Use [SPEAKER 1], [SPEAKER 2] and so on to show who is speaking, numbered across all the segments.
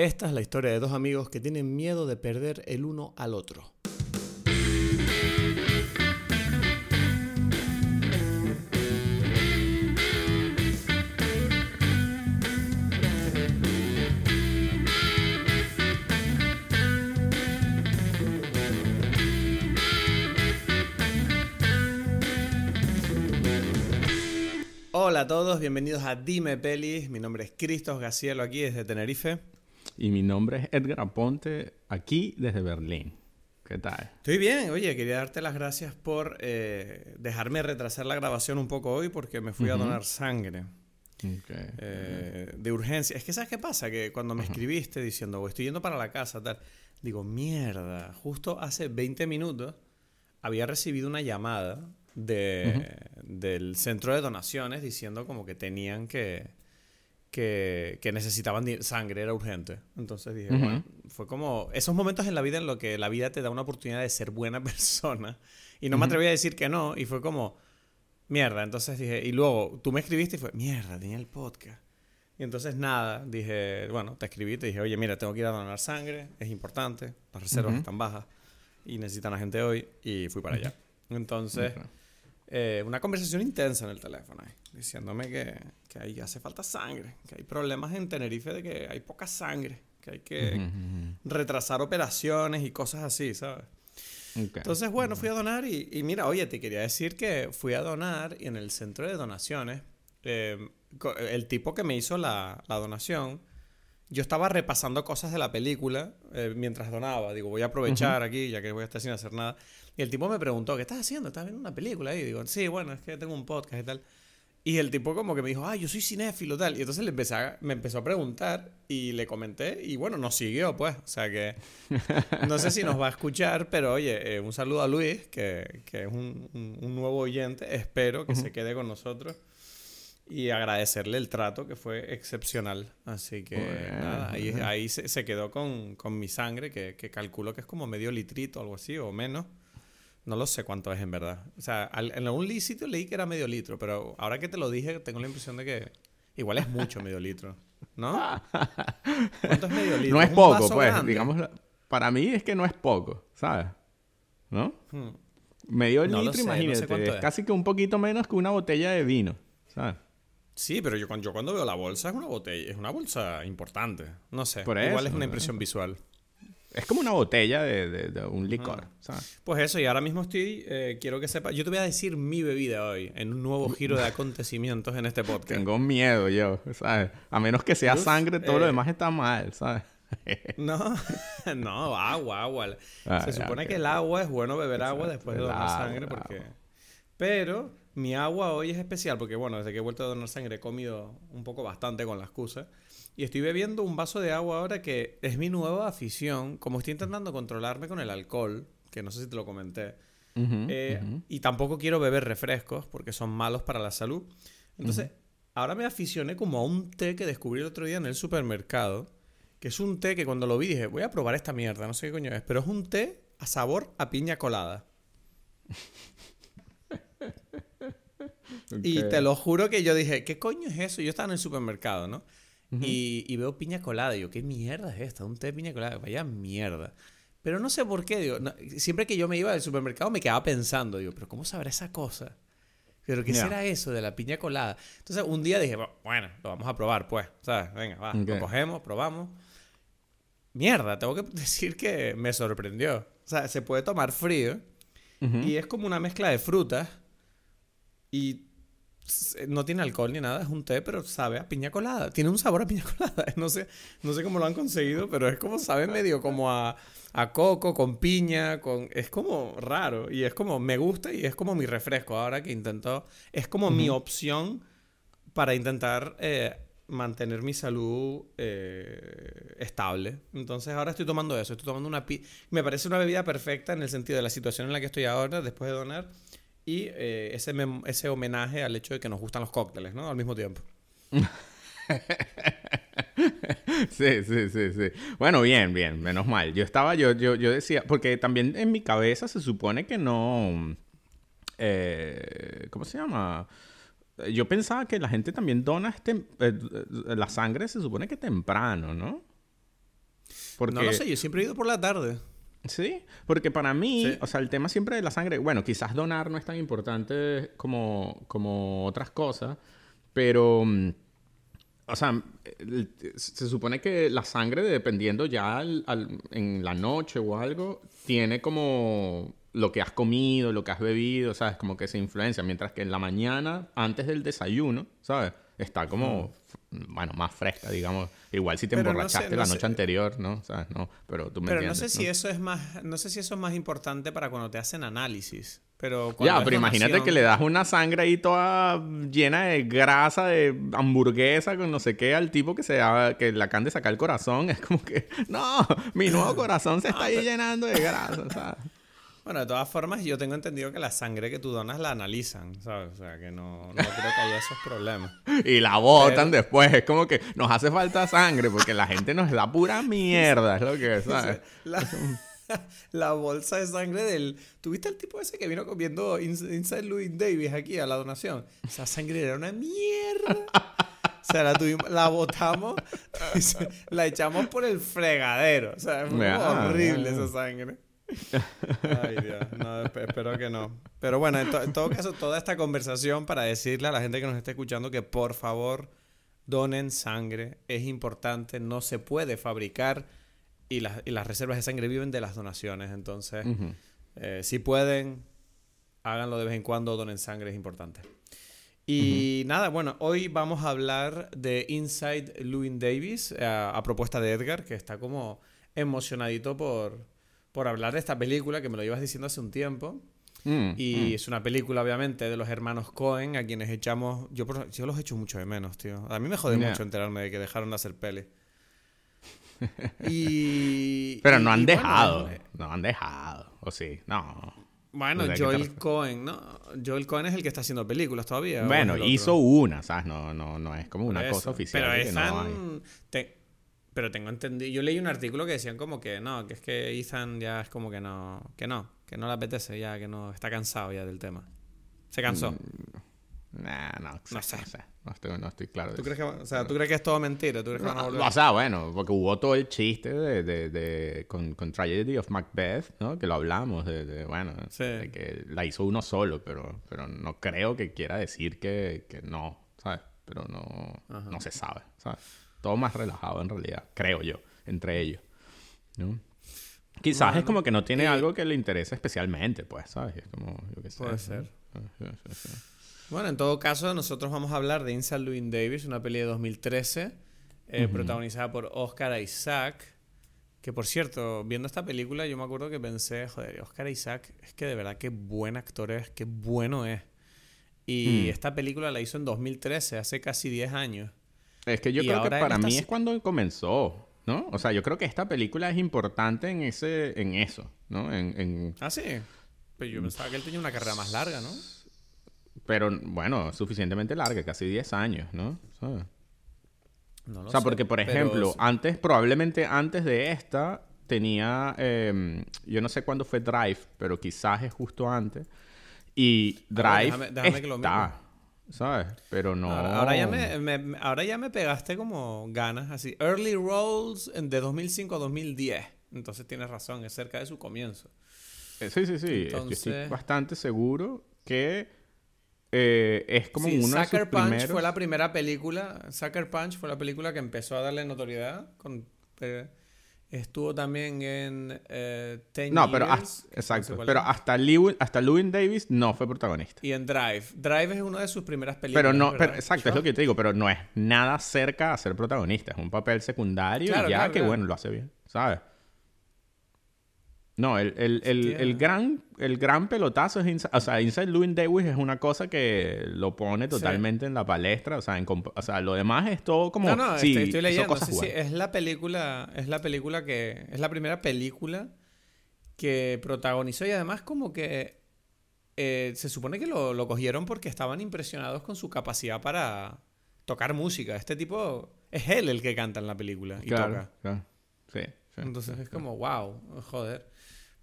[SPEAKER 1] Esta es la historia de dos amigos que tienen miedo de perder el uno al otro. Hola a todos, bienvenidos a Dime Pelis. Mi nombre es Cristos Gacielo aquí desde Tenerife.
[SPEAKER 2] Y mi nombre es Edgar Aponte, aquí desde Berlín. ¿Qué tal?
[SPEAKER 1] Estoy bien, oye, quería darte las gracias por eh, dejarme retrasar la grabación un poco hoy porque me fui a donar sangre. Eh, de urgencia. Es que ¿sabes qué pasa? Que cuando me escribiste diciendo, estoy yendo para la casa, tal, digo, mierda, justo hace 20 minutos había recibido una llamada de, del centro de donaciones diciendo como que tenían que, que, que necesitaban sangre, era urgente. Entonces dije, bueno, fue como esos momentos en la vida en los que la vida te da una oportunidad de ser buena persona. Y no me atreví a decir que no, y fue como, mierda. Entonces dije, y luego tú me escribiste y fue, mierda, tenía el podcast. Y entonces nada, dije, bueno, te escribí, te dije, oye, mira, tengo que ir a donar sangre, es importante, las reservas están bajas y necesitan a gente hoy, y fui para allá. Entonces, eh, una conversación intensa en el teléfono, diciéndome que, que ahí hace falta sangre, que hay problemas en Tenerife de que hay poca sangre, que hay que retrasar operaciones y cosas así, ¿sabes? Entonces, bueno, fui a donar y, mira, oye, te quería decir que fui a donar y en el centro de donaciones, em, el tipo que me hizo la, la, donación, yo estaba repasando cosas de la película eh, mientras donaba. Digo, voy a aprovechar aquí, ya que voy a estar sin hacer nada. Y el tipo me preguntó, ¿qué estás haciendo? ¿Estás viendo una película? Y digo, sí, bueno, es que tengo un podcast y tal. Y el tipo como que me dijo, ah, yo soy cinéfilo tal. Y entonces le empecé me empezó a preguntar y le comenté y bueno, nos siguió pues. O sea que no sé si nos va a escuchar, pero oye, eh, un saludo a Luis, que, que es un, un, nuevo oyente. Espero que se quede con nosotros. Y agradecerle el trato que fue excepcional. Así que nada, ahí, ahí se, se, quedó con, con mi sangre, que, que calculo que es como medio litrito o algo así, o menos. No lo sé cuánto es en verdad. O sea, en algún sitio leí que era medio litro, pero ahora que te lo dije, tengo la impresión de que igual es mucho medio litro. ¿No?
[SPEAKER 2] ¿Cuánto es medio litro? No es, poco, pues. Digamos, para mí es que no es poco, ¿sabes? ¿No? Hmm. Medio litro, imagínate. es casi que un poquito menos que una botella de vino, ¿sabes?
[SPEAKER 1] Sí, pero yo, yo cuando veo la bolsa es una botella, es una bolsa importante. No sé. igual es una impresión visual.
[SPEAKER 2] Es como una botella de, un licor, ¿sabes?
[SPEAKER 1] Pues eso, y ahora mismo estoy, eh, quiero que sepa, yo te voy a decir mi bebida hoy, en un nuevo giro de acontecimientos en este podcast.
[SPEAKER 2] Tengo miedo yo, ¿sabes? A menos que sea sangre, todo lo eh, demás está mal, ¿sabes?
[SPEAKER 1] no, no, agua, agua. Ah, Se supone que el agua es bueno beber agua después de donar sangre porque... Pero mi agua hoy es especial porque, bueno, desde que he vuelto a donar sangre he comido un poco bastante con la excusa. Y estoy bebiendo un vaso de agua ahora que es mi nueva afición. Como estoy intentando controlarme con el alcohol, que no sé si te lo comenté. Eh, y tampoco quiero beber refrescos porque son malos para la salud. Entonces, ahora me aficioné como a un té que descubrí el otro día en el supermercado. Que es un té que cuando lo vi dije, voy a probar esta mierda, no sé qué coño es. Pero es un té a sabor a piña colada. Y te lo juro que yo dije, ¿qué coño es eso? Yo estaba en el supermercado, ¿no? Y, veo piña colada. Y yo, ¿qué mierda es esta? Un té de piña colada. Vaya mierda. Pero no sé por qué, digo, siempre que yo me iba al supermercado me quedaba pensando, digo, pero ¿cómo sabrá esa cosa? ¿Pero qué será eso de la piña colada? Entonces un día dije, bueno, lo vamos a probar, pues. ¿Sabes? Venga, va, lo cogemos, probamos. Mierda, tengo que decir que me sorprendió. O sea, se puede tomar frío y es como una mezcla de frutas y no tiene alcohol ni nada, es un té, pero sabe a piña colada. Tiene un sabor a piña colada. No sé, no sé cómo lo han conseguido, pero es como sabe medio como a, a coco, con piña, con... Es como raro y es como me gusta y es como mi refresco ahora que intento... Es como mi opción para intentar eh, mantener mi salud eh, estable. Entonces ahora estoy tomando eso, estoy tomando una... Me parece una bebida perfecta en el sentido de la situación en la que estoy ahora, después de donar y eh, ese, ese homenaje al hecho de que nos gustan los cócteles, ¿no? Al mismo tiempo.
[SPEAKER 2] sí, sí, sí, sí. Bueno, bien, bien, menos mal. Yo estaba, yo, yo, yo decía, porque también en mi cabeza se supone que no... Eh, ¿Cómo se llama? Yo pensaba que la gente también dona este, eh, la sangre, se supone que temprano, ¿no? Porque...
[SPEAKER 1] No lo sé, yo siempre he ido por la tarde.
[SPEAKER 2] Sí, porque para mí, o sea, el tema siempre de la sangre, bueno, quizás donar no es tan importante como, como otras cosas, pero, mm, o sea, se supone que la sangre, dependiendo ya en la noche o algo, tiene como lo que has comido, lo que has bebido, ¿sabes? Como que se influencia, mientras que en la mañana, antes del desayuno, ¿sabes? Está como, bueno, más fresca, digamos. Igual si te emborrachaste la noche anterior, ¿no? No, pero tú me
[SPEAKER 1] Pero no sé si eso es más, no sé si eso es más importante para cuando te hacen análisis. Pero
[SPEAKER 2] ya, pero imagínate que le das una sangre ahí toda llena de grasa, de hamburguesa, con no sé qué, al tipo que se que le acaban de sacar el corazón. Es como que, no, mi nuevo corazón se está ahí llenando de grasa, ¿sabes?
[SPEAKER 1] Bueno, de todas formas, yo tengo entendido que la sangre que tú donas la analizan, ¿sabes? O sea, que no, no creo que haya esos problemas.
[SPEAKER 2] y la botan después. Es como que nos hace falta sangre porque la gente nos da pura mierda, es lo que, ¿sabes?
[SPEAKER 1] La, bolsa de sangre del... ¿Tuviste el tipo ese que vino comiendo Inside Louis Davis aquí a la donación? Esa sangre era una mierda. O sea, la, tuvimos, la botamos, la echamos por el fregadero. O sea, fue horrible esa sangre. Ay, Dios. No, espero que no. Pero bueno, en, todo caso, toda esta conversación para decirle a la gente que nos está escuchando que por favor donen sangre. Es importante. No se puede fabricar y, las reservas de sangre viven de las donaciones. Entonces, eh, si pueden, háganlo de vez en cuando. Donen sangre, es importante. Y nada, bueno, hoy vamos a hablar de Inside Louis Davis eh, a propuesta de Edgar, que está como emocionadito por por hablar de esta película que me lo ibas diciendo hace un tiempo. Mm, y mm. es una película, obviamente, de los hermanos Cohen, a quienes echamos. Yo, yo los echo mucho de menos, tío. A mí me jode mucho enterarme de que dejaron de hacer peli.
[SPEAKER 2] y. Pero no han dejado. Eh, no han dejado. O sí, no.
[SPEAKER 1] Bueno, Joel Cohen, ¿no? Joel Cohen es el que está haciendo películas todavía.
[SPEAKER 2] Bueno, hizo una, ¿sabes? No, no, no es como una cosa oficial. Pero
[SPEAKER 1] están... Pero tengo entendido. Yo leí un artículo que decían como que no, que es que Ethan ya es como que no, que no, que no le apetece ya, que no, está cansado ya del tema. Se cansó.
[SPEAKER 2] Mm, nah, no, no, sé. No, estoy, claro.
[SPEAKER 1] ¿Tú crees, que, o sea, ¿Tú crees que es todo mentira? ¿Tú crees que van a volver? O
[SPEAKER 2] sea, bueno, porque hubo todo el chiste de, de, de con, con, Tragedy of Macbeth, ¿no? Que lo hablamos, de, bueno, de que la hizo uno solo, pero, pero no creo que quiera decir que, que no, ¿sabes? Pero no, no se sabe, ¿sabes? Todo más relajado en realidad, creo yo, entre ellos. ¿no? Quizás es como que no tiene algo que le interese especialmente, pues, ¿sabes? Es como, yo qué sé.
[SPEAKER 1] Puede ser. Bueno, en todo caso, nosotros vamos a hablar de Inside Louis Davis, una peli de 2013, eh, protagonizada por Oscar Isaac. Que por cierto, viendo esta película, yo me acuerdo que pensé, joder, Oscar Isaac, es que de verdad qué buen actor es, qué bueno es. Y mm. esta película la hizo en 2013, hace casi 10 años.
[SPEAKER 2] Es que yo creo que para mí es cuando comenzó, ¿no? O sea, yo creo que esta película es importante en ese, en eso, ¿no? En,
[SPEAKER 1] Ah, sí. Pero yo pensaba que él tenía una carrera más larga, ¿no?
[SPEAKER 2] Pero bueno, suficientemente larga, casi 10 años, ¿no? No lo o sea, porque por ejemplo, antes, probablemente antes de esta, tenía, em, yo no sé cuándo fue Drive, pero quizás es justo antes. Y Drive déjame, que lo está, ¿sabes? Pero no...
[SPEAKER 1] Ahora, ya me, ahora ya me pegaste como ganas, así. Early Rolls de 2005 a 2010. Entonces tienes razón, es cerca de su comienzo.
[SPEAKER 2] Eh, sí, sí, sí. Yo estoy bastante seguro que eh, es como sí, uno
[SPEAKER 1] Sucker Punch fue la primera película. Sucker Punch fue la película que empezó a darle notoriedad con... Eh, Estuvo también en eh, Ten
[SPEAKER 2] No, pero exacto. pero hasta, Lewin, hasta Lewin Davis no fue protagonista.
[SPEAKER 1] Y en Drive. Drive es una de sus primeras películas.
[SPEAKER 2] Pero no, exacto, es lo que te digo, pero no es nada cerca a ser protagonista. Es un papel secundario y ya que bueno, lo hace bien, ¿sabes? No, el, el, el, el, gran, el gran pelotazo es Inside, o sea, Inside Louis Davis es una cosa que lo pone totalmente en la palestra, o sea, en, o sea, lo demás es todo como
[SPEAKER 1] No, no, sí, estoy, leyendo, sí, sí, es la película, es la película que es la primera película que protagonizó y además como que eh, se supone que lo, lo, cogieron porque estaban impresionados con su capacidad para tocar música. Este tipo es él el que canta en la película y toca.
[SPEAKER 2] Claro. Sí,
[SPEAKER 1] Entonces es como, wow, joder.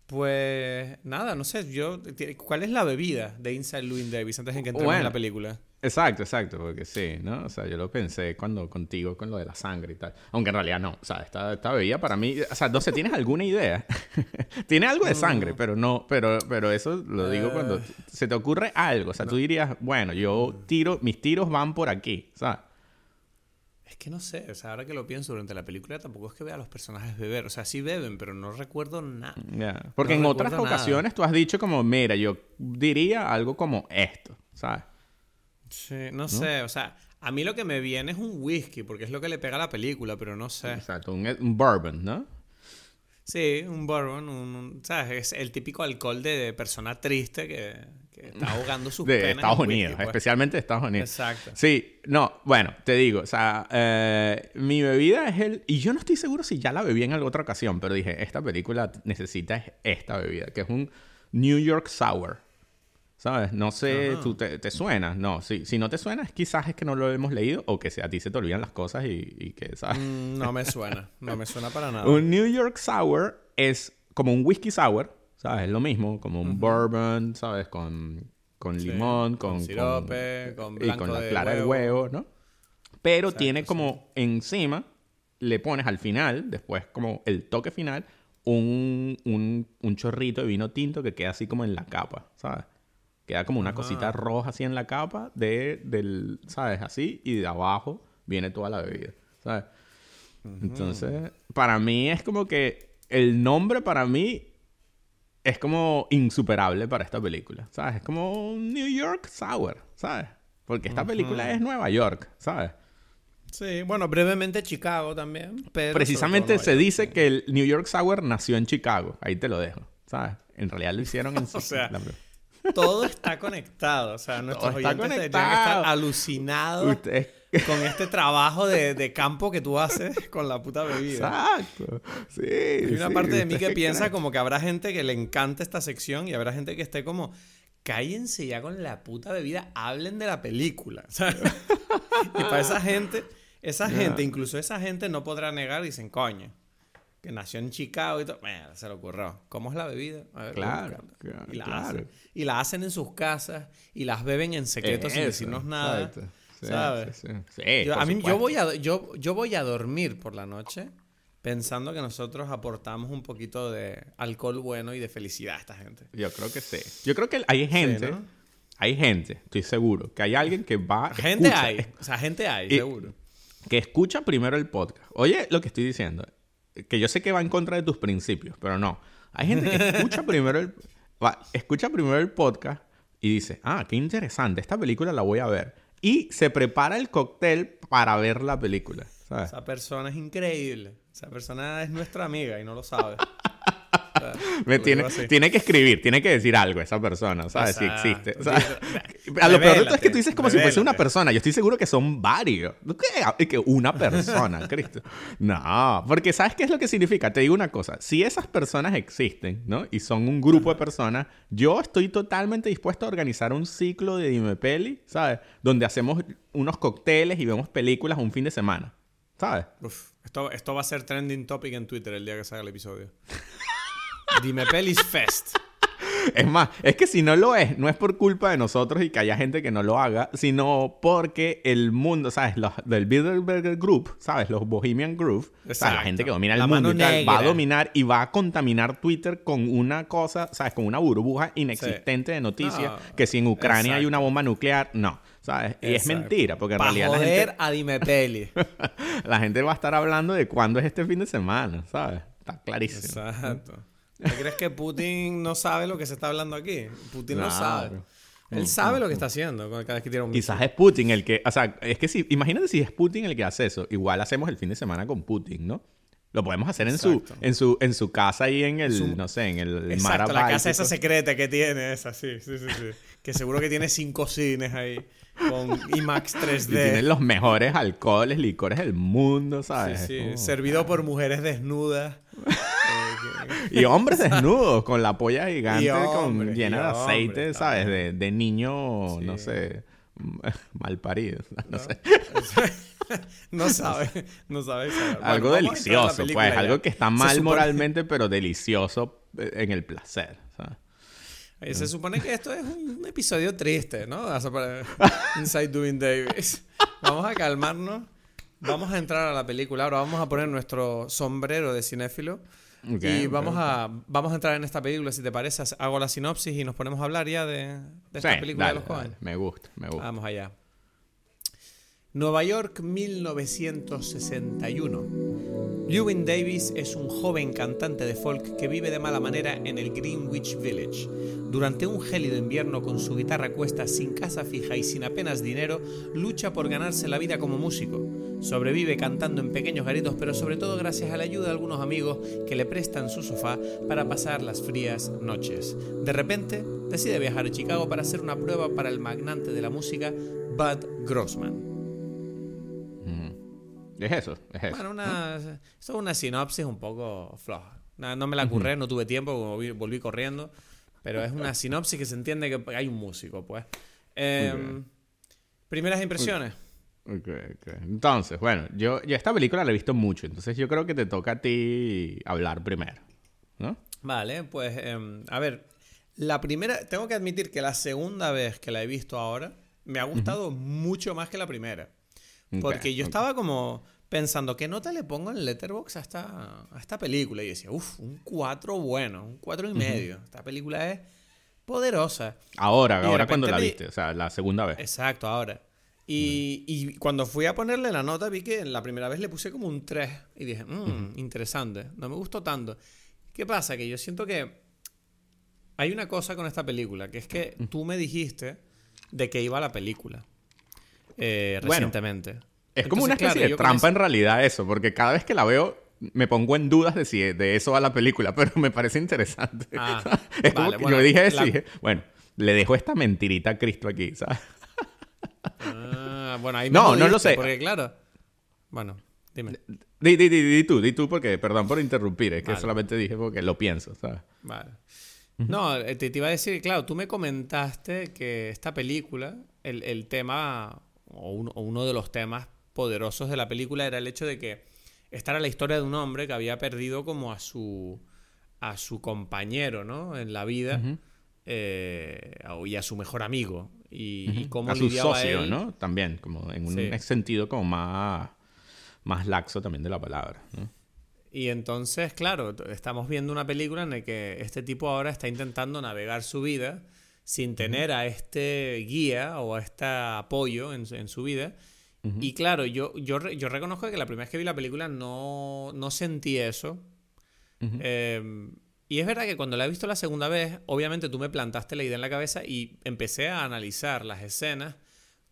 [SPEAKER 1] Pues nada, no sé, yo ¿cuál es la bebida de Inside Louis Davis antes de que entremos en la película?
[SPEAKER 2] Exacto, exacto, porque sí, ¿no? O sea, yo lo pensé cuando contigo con lo de la sangre y tal. Aunque en realidad no, o sea, esta, esta bebida para mí, o sea, no sé, ¿tienes alguna idea? Tiene algo de sangre, pero no, pero, pero eso lo digo cuando eh. se te ocurre algo, o sea, tú dirías, bueno, yo tiro, mis tiros van por aquí, ¿sabes?
[SPEAKER 1] Es que no sé, o sea, ahora que lo pienso durante la película tampoco es que vea a los personajes beber, o sea, sí beben, pero no recuerdo nada.
[SPEAKER 2] Porque en otras ocasiones tú has dicho como, mira, yo diría algo como esto, ¿sabes?
[SPEAKER 1] Sí, no, sé, o sea, a mí lo que me viene es un whisky, porque es lo que le pega a la película, pero no sé.
[SPEAKER 2] Exacto, un, un bourbon, ¿no?
[SPEAKER 1] Sí, un bourbon, un, ¿sabes? Es el típico alcohol de, persona triste que, está ahogando sus
[SPEAKER 2] De Estados Unidos, pues. especialmente de Estados Unidos. Exacto. Sí, no, bueno, te digo, o sea, eh, mi bebida es el... Y yo no estoy seguro si ya la bebí en alguna otra ocasión, pero dije, esta película necesita esta bebida, que es un New York Sour. ¿Sabes? No sé, ¿tú te, suena? No, si, si no te suena, quizás es que no lo hemos leído o que a ti se te olvidan las cosas y, que, ¿sabes?
[SPEAKER 1] Mm, no me suena, no me suena para nada.
[SPEAKER 2] un New York Sour es como un whisky sour, ¿sabes? Es lo mismo, como un bourbon, ¿sabes? Con, con limón, con, con
[SPEAKER 1] sirope, con, blanco
[SPEAKER 2] y con la clara de huevo, ¿no? Pero tiene como encima, le pones al final, después como el toque final, un, un, un chorrito de vino tinto que queda así como en la capa, ¿sabes? Queda como una cosita roja así en la capa de, del, ¿sabes? Así, y de abajo viene toda la bebida, ¿sabes? Entonces, para mí es como que el nombre para mí es como insuperable para esta película, ¿sabes? Es como New York Sour, ¿sabes? Porque esta película es Nueva York, ¿sabes?
[SPEAKER 1] Sí, bueno, brevemente Chicago también.
[SPEAKER 2] Precisamente se dice que el New York Sour nació en Chicago. Ahí te lo dejo, ¿sabes? En realidad lo hicieron en...
[SPEAKER 1] o sea, todo está conectado. O sea, nuestros oyentes estar alucinados con este trabajo de, campo que tú haces con la puta bebida.
[SPEAKER 2] Exacto. Sí.
[SPEAKER 1] Hay una parte de mí que piensa como que habrá gente que le encanta esta sección y habrá gente que esté como cállense ya con la puta bebida, hablen de la película. y para esa gente, esa gente, incluso esa gente no podrá negar, dicen, coño que nació en Chicago y todo. se le ocurrió. ¿Cómo es la bebida?
[SPEAKER 2] claro,
[SPEAKER 1] y, la Hacen, y la hacen en sus casas y las beben en secreto sin decirnos nada. ¿Sabes? yo, a mí, yo, voy a, yo, yo voy a dormir por la noche pensando que nosotros aportamos un poquito de alcohol bueno y de felicidad a esta gente.
[SPEAKER 2] Yo creo que sí. Yo creo que hay gente, hay gente, estoy seguro, que hay alguien que va...
[SPEAKER 1] Gente hay, o sea, gente hay, seguro.
[SPEAKER 2] Que escucha primero el podcast. Oye, lo que estoy diciendo que yo sé que va en contra de tus principios, pero no. Hay gente que escucha primero el, escucha primero el podcast y dice, ah, qué interesante, esta película la voy a ver. Y se prepara el cóctel para ver la película.
[SPEAKER 1] Esa persona es increíble. Esa persona es nuestra amiga y no lo sabe.
[SPEAKER 2] Me tiene, tiene que escribir, tiene que decir algo esa persona, ¿sabes? Si existe. a lo peor de todo es que tú dices como si fuese una persona. Yo estoy seguro que son varios. ¿Qué? Que una persona, Cristo. No, porque ¿sabes qué es lo que significa? Te digo una cosa. Si esas personas existen, ¿no? Y son un grupo de personas, yo estoy totalmente dispuesto a organizar un ciclo de Dime Peli, ¿sabes? Donde hacemos unos cócteles y vemos películas un fin de semana. ¿Sabes?
[SPEAKER 1] esto, esto va a ser trending topic en Twitter el día que salga el episodio. Dime Pelis Fest.
[SPEAKER 2] Es más, es que si no lo es, no es por culpa de nosotros y que haya gente que no lo haga, sino porque el mundo, ¿sabes? Los del Bilderberger Group, ¿sabes? Los Bohemian Group, la gente que domina el mundo va a dominar y va a contaminar Twitter con una cosa, ¿sabes? Con una burbuja inexistente de noticias, que si en Ucrania hay una bomba nuclear, no. ¿sabes? Y es mentira, porque en realidad
[SPEAKER 1] la gente... a Dime Peli.
[SPEAKER 2] la gente va a estar hablando de cuándo es este fin de semana, ¿sabes? Está clarísimo.
[SPEAKER 1] Exacto. ¿Crees que Putin no sabe lo que se está hablando aquí? Putin no sabe. Él mm, sabe mm, lo que mm. está haciendo cada vez que tira un
[SPEAKER 2] Quizás es Putin el que... O sea, es que si... Imagínate si es Putin el que hace eso. Igual hacemos el fin de semana con Putin, ¿no? Lo podemos hacer en su, en su, en su casa ahí en el, no sé, en el
[SPEAKER 1] Exacto, la casa esa secreta que tiene, esa, sí, sí, sí, sí. que seguro que tiene cinco cines ahí con IMAX 3D. Y
[SPEAKER 2] tienen los mejores alcoholes, licores del mundo, ¿sabes?
[SPEAKER 1] Sí, sí. Servido por mujeres desnudas.
[SPEAKER 2] y hombres desnudos con la polla gigante con, llena de aceite, ¿sabes? De, de niño, no sé, mal parido. No, sé.
[SPEAKER 1] no sabe, no sabe.
[SPEAKER 2] Algo delicioso, pues, algo que está mal moralmente, pero delicioso en el placer.
[SPEAKER 1] Se supone que esto es un episodio triste, ¿no? Inside Doing Davis. Vamos a calmarnos. Vamos a entrar a la película. Ahora vamos a poner nuestro sombrero de cinéfilo. y vamos, A, vamos a entrar en esta película, si te parece. Hago la sinopsis y nos ponemos a hablar ya de, esta película de los jóvenes.
[SPEAKER 2] Me gusta, me gusta.
[SPEAKER 1] Vamos allá. Nueva York 1961. Lewin Davis es un joven cantante de folk que vive de mala manera en el Greenwich Village. Durante un gélido invierno con su guitarra cuesta, sin casa fija y sin apenas dinero, lucha por ganarse la vida como músico. Sobrevive cantando en pequeños garitos, pero sobre todo gracias a la ayuda de algunos amigos que le prestan su sofá para pasar las frías noches. De repente, decide viajar a Chicago para hacer una prueba para el magnate de la música, Bud Grossman.
[SPEAKER 2] Es eso, es eso.
[SPEAKER 1] Bueno, una, es una sinopsis un poco floja. No, me la curré, no tuve tiempo, volví, corriendo. Pero es una sinopsis que se entiende que hay un músico, pues. Em, primeras impresiones.
[SPEAKER 2] Ok, ok. Entonces, bueno, yo, yo esta película la he visto mucho, entonces yo creo que te toca a ti hablar primero, ¿no?
[SPEAKER 1] Vale, pues, em, a ver, la primera, tengo que admitir que la segunda vez que la he visto ahora, me ha gustado mucho más que la primera. Porque yo estaba como pensando, ¿qué nota le pongo en Letterboxd a esta, a esta película? Y decía, uff, un 4 bueno, un 4 y medio. Esta película es poderosa.
[SPEAKER 2] Ahora, ahora cuando la viste, o sea, la segunda vez.
[SPEAKER 1] Exacto, ahora. Y, y, cuando fui a ponerle la nota vi que la primera vez le puse como un 3 y dije, mmm, interesante, no me gustó tanto. ¿Qué pasa? Que yo siento que hay una cosa con esta película, que es que tú me dijiste de que iba la película eh, recientemente.
[SPEAKER 2] es como una especie de trampa en realidad eso, porque cada vez que la veo me pongo en dudas de si de eso va la película, pero me parece interesante. Ah, es como que yo dije eso y dije, bueno, le dejo esta mentirita a Cristo aquí, ¿sabes?
[SPEAKER 1] Ah, bueno, ahí no, no lo sé. Porque claro, bueno, dime.
[SPEAKER 2] Di, di, di, tú, di tú, porque, perdón por interrumpir, es que solamente dije porque lo pienso, ¿sabes?
[SPEAKER 1] Vale. No, eh, te, iba a decir, claro, tú me comentaste que esta película, el, el tema o, uno de los temas poderosos de la película era el hecho de que esta era la historia de un hombre que había perdido como a su a su compañero, ¿no? En la vida eh, y a su mejor amigo y, cómo
[SPEAKER 2] a su socio, ¿no? También como en un sentido como más más laxo también de la palabra.
[SPEAKER 1] Y entonces, claro, estamos viendo una película en la que este tipo ahora está intentando navegar su vida sin tener a este guía o a este apoyo en, su vida. Y claro, yo, yo, yo, reconozco que la primera vez que vi la película no, no sentí eso. Em, y es verdad que cuando la he visto la segunda vez, obviamente tú me plantaste la idea en la cabeza y empecé a analizar las escenas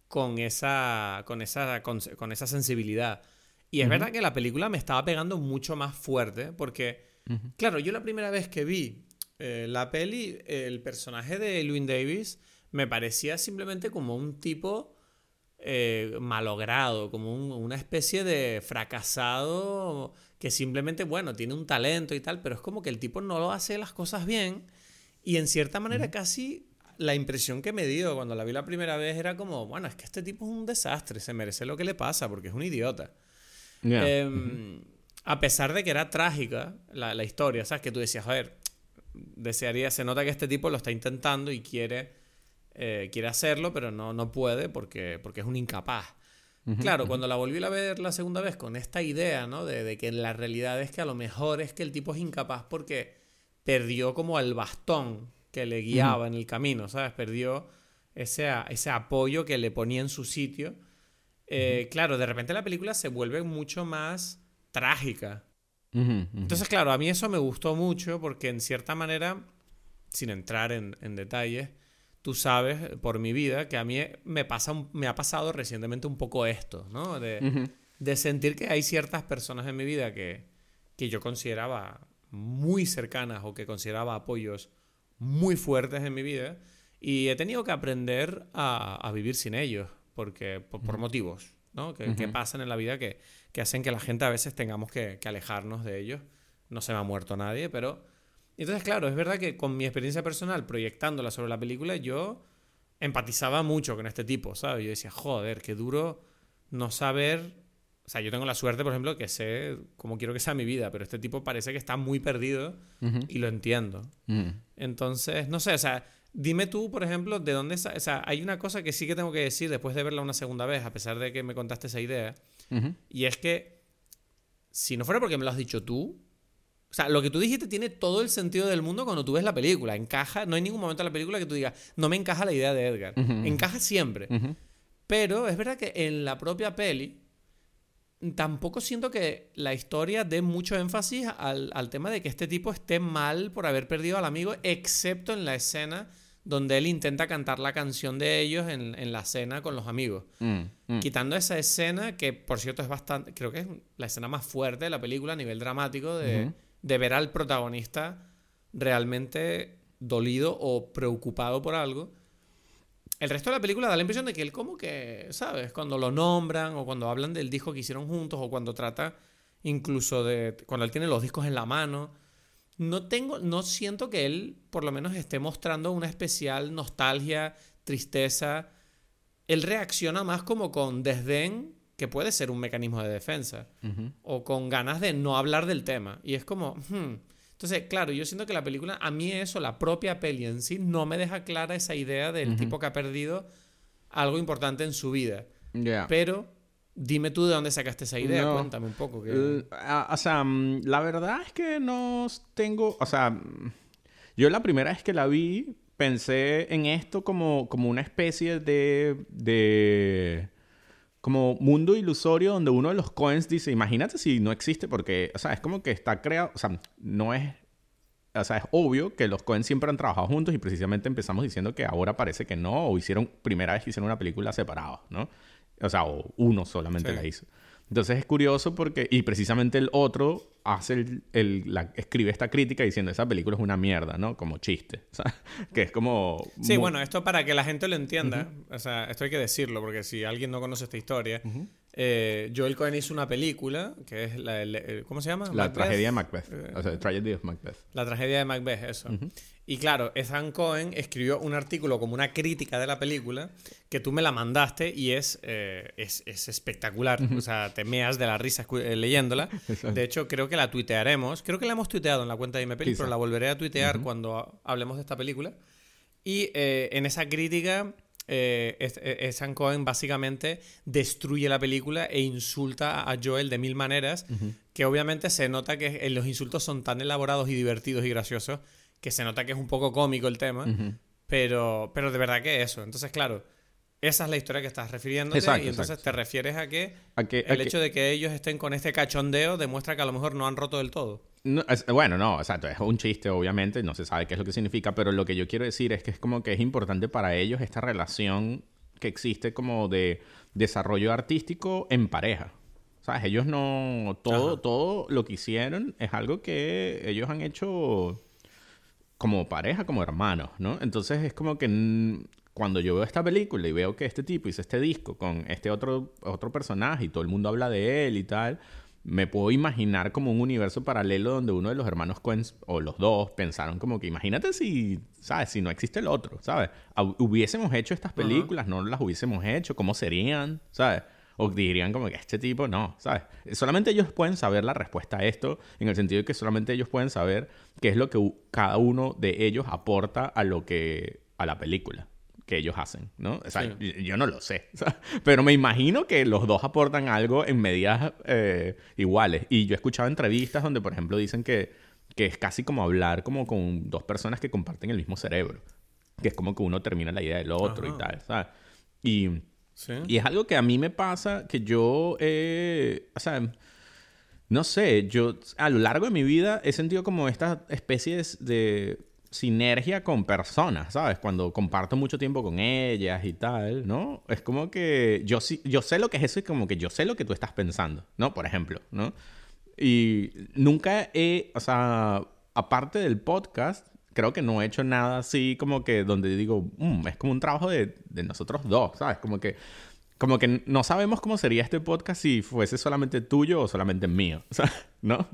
[SPEAKER 1] con esa, con esa, con, esa sensibilidad. Y es verdad que la película me estaba pegando mucho más fuerte porque, claro, yo la primera vez que vi eh, la peli, el personaje de Louis Davis me parecía simplemente como un tipo eh, malogrado, como una especie de fracasado que simplemente, bueno, tiene un talento y tal, pero es como que el tipo no lo hace las cosas bien y en cierta manera casi la impresión que me dio cuando la vi la primera vez era como, bueno, es que este tipo es un desastre, se merece lo que le pasa porque es un idiota. Em, a pesar de que era trágica la, la historia, ¿sabes? Que tú decías, joder, desearía, se nota que este tipo lo está intentando y quiere, eh, quiere hacerlo, pero no, no puede porque, porque es un incapaz. claro, cuando la volví a ver la segunda vez con esta idea, ¿no? De, de, que la realidad es que a lo mejor es que el tipo es incapaz porque perdió como el bastón que le guiaba en el camino, ¿sabes? Perdió ese, ese apoyo que le ponía en su sitio. Eh, claro, de repente la película se vuelve mucho más trágica. Entonces, claro, a mí eso me gustó mucho porque en cierta manera, sin entrar en, detalles, tú sabes por mi vida que a mí me, pasa, me ha pasado recientemente un poco esto, ¿no? De, sentir que hay ciertas personas en mi vida que, que yo consideraba muy cercanas o que consideraba apoyos muy fuertes en mi vida y he tenido que aprender a, vivir sin ellos porque por motivos ¿no? Que, pasan en la vida que, hacen que la gente a veces tengamos que, alejarnos de ellos. No se me ha muerto nadie, pero... Entonces, claro, es verdad que con mi experiencia personal, proyectándola sobre la película, yo empatizaba mucho con este tipo, ¿sabes? Yo decía, joder, qué duro no saber O sea, yo tengo la suerte, por ejemplo, que sé cómo quiero que sea mi vida, pero este tipo parece que está muy perdido y lo entiendo. Entonces, no sé, o sea, dime tú, por ejemplo, de dónde... O sea, hay una cosa que sí que tengo que decir después de verla una segunda vez, a pesar de que me contaste esa idea, y es que si no fuera porque me lo has dicho tú, o sea, lo que tú dijiste tiene todo el sentido del mundo cuando tú ves la película. Encaja, no hay ningún momento en la película que tú digas, no me encaja la idea de Edgar. Encaja siempre. Pero es verdad que en la propia peli tampoco siento que la historia dé mucho énfasis al, al, tema de que este tipo esté mal por haber perdido al amigo, excepto en la escena donde él intenta cantar la canción de ellos en, en la cena con los amigos. Mm, mm. Quitando esa escena, que por cierto es bastante, creo que es la escena más fuerte de la película a nivel dramático, de, de ver al protagonista realmente dolido o preocupado por algo. El resto de la película da la impresión de que él como que, ¿sabes? Cuando lo nombran o cuando hablan del disco que hicieron juntos o cuando trata incluso de... cuando él tiene los discos en la mano. No tengo, no siento que él por lo menos esté mostrando una especial nostalgia, tristeza. Él reacciona más como con desdén, que puede ser un mecanismo de defensa, o con ganas de no hablar del tema. Y es como, hmm, entonces, claro, yo siento que la película, a mí eso, la propia peli en sí, no me deja clara esa idea del tipo que ha perdido algo importante en su vida. Pero dime tú de dónde sacaste esa idea, cuéntame un poco.
[SPEAKER 2] o sea, mm, la verdad es que no tengo, o sea, yo la primera vez que la vi pensé en esto como, como una especie de, de como mundo ilusorio donde uno de los coins dice, imagínate si no existe, porque, o sea, es como que está creado, o sea, no es, o sea, es obvio que los coins siempre han trabajado juntos y precisamente empezamos diciendo que ahora parece que no, o hicieron, primera vez que hicieron una película separada, ¿no? O sea, o uno solamente la hizo. Entonces es curioso porque, y precisamente el otro hace el, la, escribe esta crítica diciendo esa película es una mierda, ¿no? Como chiste, o sea, que es como...
[SPEAKER 1] Sí, bueno, esto para que la gente lo entienda, o sea, esto hay que decirlo, porque si alguien no conoce esta historia, eh, Joel Cohen hizo una película que es la... ¿Cómo se llama?
[SPEAKER 2] La tragedia de Macbeth, eh, o sea, Tragedy of Macbeth.
[SPEAKER 1] La tragedia de Macbeth, eso. Y claro, Ethan Cohen escribió un artículo como una crítica de la película que tú me la mandaste y es, eh, es, espectacular. O sea, te meas de la risa eh, leyéndola. De hecho, creo que la tuitearemos. Creo que la hemos tuiteado en la cuenta de MPeli, pero la volveré a tuitear cuando hablemos de esta película. Y eh, en esa crítica, Ethan Cohen básicamente destruye la película e insulta a Joel de mil maneras, que obviamente se nota que los insultos son tan elaborados y divertidos y graciosos que se nota que es un poco cómico el tema, pero, pero de verdad que eso. Entonces, claro, esa es la historia que estás refiriéndote y entonces te refieres a que, el hecho de que ellos estén con este cachondeo demuestra que a lo mejor no han roto del todo.
[SPEAKER 2] bueno, no, exacto, es un chiste obviamente, no se sabe qué es lo que significa, pero lo que yo quiero decir es que es como que es importante para ellos esta relación que existe como de desarrollo artístico en pareja. ¿Sabes? Ellos no... Todo, todo lo que hicieron es algo que ellos han hecho como pareja, como hermanos, ¿no? Entonces es como que cuando yo veo esta película y veo que este tipo hizo este disco con este otro, otro personaje y todo el mundo habla de él y tal, me puedo imaginar como un universo paralelo donde uno de los hermanos Coen o los dos pensaron como que imagínate si, ¿sabes? Si no existe el otro, ¿sabes? Hubiésemos hecho estas películas, no las hubiésemos hecho, ¿cómo serían? ¿Sabes? O dirían como que este tipo no, ¿sabes? Solamente ellos pueden saber la respuesta a esto, en el sentido de que solamente ellos pueden saber qué es lo que cada uno de ellos aporta a lo que a la película que ellos hacen, ¿no? O sea, yo, no lo sé, pero me imagino que los dos aportan algo en medidas eh, iguales. Y yo he escuchado entrevistas donde, por ejemplo, dicen que, que es casi como hablar como con dos personas que comparten el mismo cerebro, que es como que uno termina la idea del otro y tal, ¿sabes? Y y es algo que a mí me pasa que yo, eh, o sea, no sé, yo a lo largo de mi vida he sentido como estas especies de sinergia con personas, ¿sabes? Cuando comparto mucho tiempo con ellas y tal, ¿no? Es como que yo, yo sé lo que es eso y como que yo sé lo que tú estás pensando, ¿no? Por ejemplo, ¿no? Y nunca he, o sea, aparte del podcast, creo que no he hecho nada así como que donde digo, mm, es como un trabajo de, de, nosotros dos, ¿sabes? Como que, como que no sabemos cómo sería este podcast si fuese solamente tuyo o solamente mío, ¿no?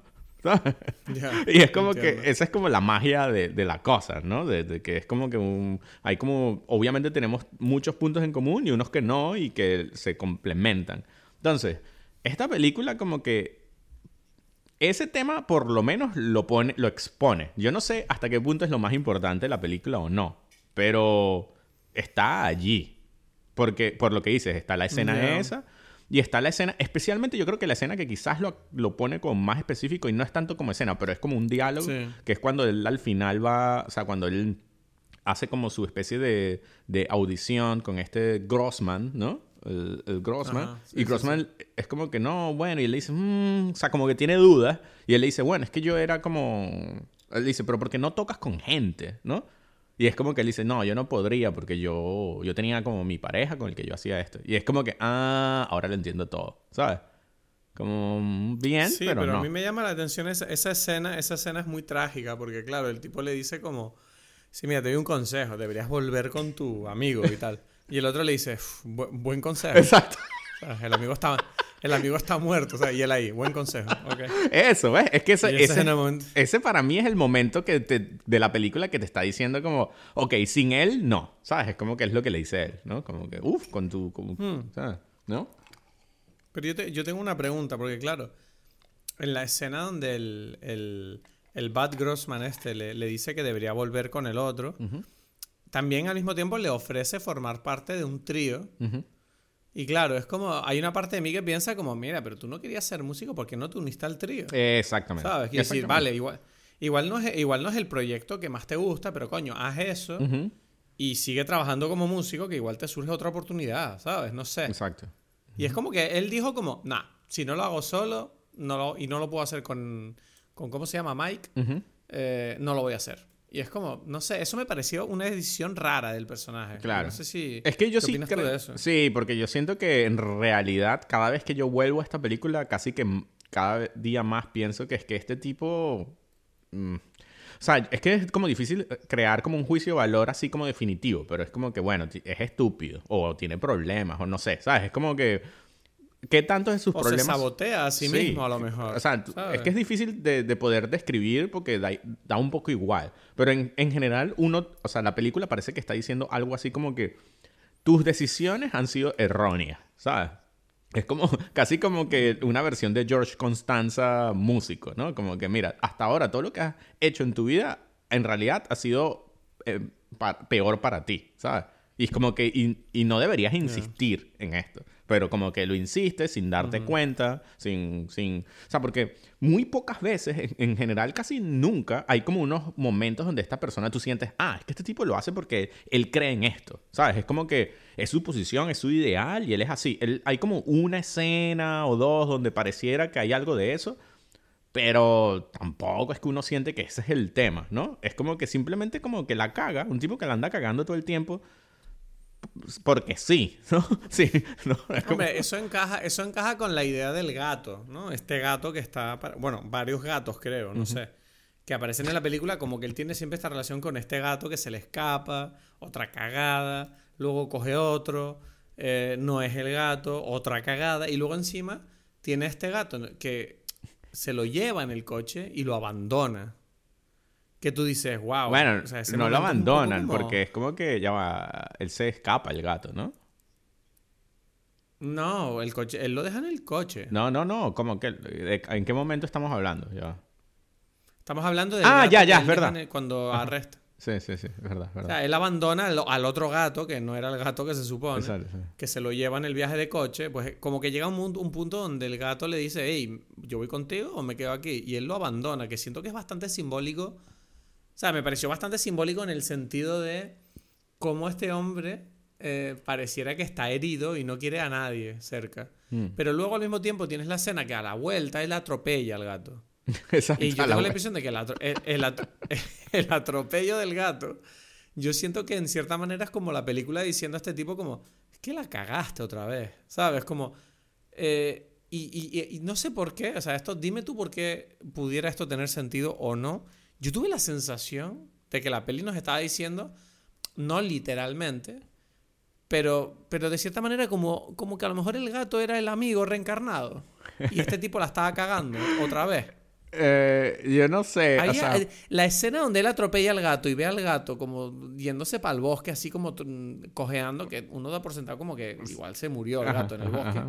[SPEAKER 2] y es como que esa es como la magia de, de la cosa, ¿no? De, que es como que un, hay como, obviamente tenemos muchos puntos en común y unos que no y que se complementan. Entonces, esta película como que ese tema por lo menos lo pone, lo expone. Yo no sé hasta qué punto es lo más importante de la película o no, pero está allí. Porque, por lo que dices, está la escena esa. Y está la escena, especialmente yo creo que la escena que quizás lo, lo, pone como más específico y no es tanto como escena, pero es como un diálogo, que es cuando él al final va, o sea, cuando él hace como su especie de, de audición con este Grossman, ¿no? El, Grossman. y Grossman es como que no, bueno, y él le dice, mm", o sea, como que tiene dudas. Y él le dice, bueno, es que yo era como. Él dice, pero porque no tocas con gente, ¿no? Y es como que él dice, no, yo no podría porque yo, yo tenía como mi pareja con el que yo hacía esto. Y es como que, ah, ahora lo entiendo todo, ¿sabes? Como mm, bien, sí, pero, a
[SPEAKER 1] mí me llama la atención esa, esa, escena, esa escena es muy trágica porque claro, el tipo le dice como, sí, mira, te doy un consejo, deberías volver con tu amigo y tal. Y el otro le dice, buen consejo.
[SPEAKER 2] Exacto.
[SPEAKER 1] el amigo está, el amigo está muerto, o sea, y él ahí, buen consejo.
[SPEAKER 2] Eso, ¿ves? Es que ese, ese, para mí es el momento que de la película que te está diciendo como, ok, sin él, no, ¿sabes? Es como que es lo que le dice él, ¿no? Como que, uff, con tu, hmm. ¿sabes? ¿No?
[SPEAKER 1] Pero yo, yo, tengo una pregunta, porque claro, en la escena donde el, el, el Bad Grossman este le, le, dice que debería volver con el otro, también al mismo tiempo le ofrece formar parte de un trío. Y claro, es como, hay una parte de mí que piensa como, mira, pero tú no querías ser músico porque no te uniste al trío.
[SPEAKER 2] Exactamente.
[SPEAKER 1] ¿Sabes? Quiero decir, vale, igual, igual, no es, igual no es el proyecto que más te gusta, pero coño, haz eso y sigue trabajando como músico que igual te surge otra oportunidad, ¿sabes? No sé.
[SPEAKER 2] Exacto.
[SPEAKER 1] Y es como que él dijo como, nah, si no lo hago solo no lo, y no lo puedo hacer con, con ¿cómo se llama? Mike, eh, no lo voy a hacer. Y es como, no sé, eso me pareció una decisión rara del personaje.
[SPEAKER 2] Claro.
[SPEAKER 1] No sé si.
[SPEAKER 2] Es que yo sí creo. De eso? Sí, porque yo siento que en realidad, cada vez que yo vuelvo a esta película, casi que cada día más pienso que es que este tipo. Mm, o sea, es que es como difícil eh, crear como un juicio de valor así como definitivo, pero es como que, bueno, es estúpido, o tiene problemas, o no sé, ¿sabes? Es como que ¿Qué tanto de sus
[SPEAKER 1] o
[SPEAKER 2] problemas?
[SPEAKER 1] se sabotea a sí, mismo, a lo mejor.
[SPEAKER 2] O sea, es que es difícil de, poder describir porque da, un poco igual. Pero en, general, uno, o sea, la película parece que está diciendo algo así como que tus decisiones han sido erróneas, ¿sabes? Es como, casi como que una versión de George Constanza músico, ¿no? Como que, mira, hasta ahora todo lo que has hecho en tu vida, en realidad ha sido eh, peor para ti, ¿sabes? Y es como que, y, no deberías insistir en esto pero como que lo insistes sin darte cuenta, sin, sin... O sea, porque muy pocas veces, en, general casi nunca, hay como unos momentos donde esta persona tú sientes, ah, es que este tipo lo hace porque él cree en esto, ¿sabes? Es como que es su posición, es su ideal y él es así. Él, hay como una escena o dos donde pareciera que hay algo de eso, pero tampoco es que uno siente que ese es el tema, ¿no? Es como que simplemente como que la caga, un tipo que la anda cagando todo el tiempo porque sí, ¿no? Sí, no,
[SPEAKER 1] Hombre, eso encaja, eso encaja con la idea del gato, ¿no? Este gato que está, bueno, varios gatos creo, no sé, que aparecen en la película como que él tiene siempre esta relación con este gato que se le escapa, otra cagada, luego coge otro, eh, no es el gato, otra cagada, y luego encima tiene este gato que se lo lleva en el coche y lo abandona que tú dices, wow.
[SPEAKER 2] Bueno, no lo abandonan porque es como que ya va, él se escapa el gato, ¿no?
[SPEAKER 1] No, el coche, él lo deja en el coche.
[SPEAKER 2] No, no, no, ¿cómo que? ¿En qué momento estamos hablando? Ya.
[SPEAKER 1] Estamos hablando de
[SPEAKER 2] Ah, ya, ya, es verdad.
[SPEAKER 1] Cuando arresta.
[SPEAKER 2] Sí, sí, sí, es verdad, es verdad.
[SPEAKER 1] O sea, él abandona al, otro gato, que no era el gato que se supone, que se lo lleva en el viaje de coche, pues como que llega un, un punto donde el gato le dice, hey, yo voy contigo o me quedo aquí, y él lo abandona, que siento que es bastante simbólico o sea, me pareció bastante simbólico en el sentido de cómo este hombre eh, pareciera que está herido y no quiere a nadie cerca. Mm. Pero luego al mismo tiempo tienes la escena que a la vuelta él atropella al gato.
[SPEAKER 2] Exacto,
[SPEAKER 1] y yo tengo la, impresión de que el, atropello del gato, yo siento que en cierta manera es como la película diciendo a este tipo como, es que la cagaste otra vez, ¿sabes? Como... Eh, y, y, no sé por qué, o sea, esto, dime tú por qué pudiera esto tener sentido o no, yo tuve la sensación de que la peli nos estaba diciendo, no literalmente, pero, pero de cierta manera como, como que a lo mejor el gato era el amigo reencarnado. Y este tipo la estaba cagando otra vez.
[SPEAKER 2] Eh, yo no sé.
[SPEAKER 1] La escena donde él atropella al gato y ve al gato como yéndose para el bosque, así como cojeando, que uno da por sentado como que igual se murió el gato en el bosque.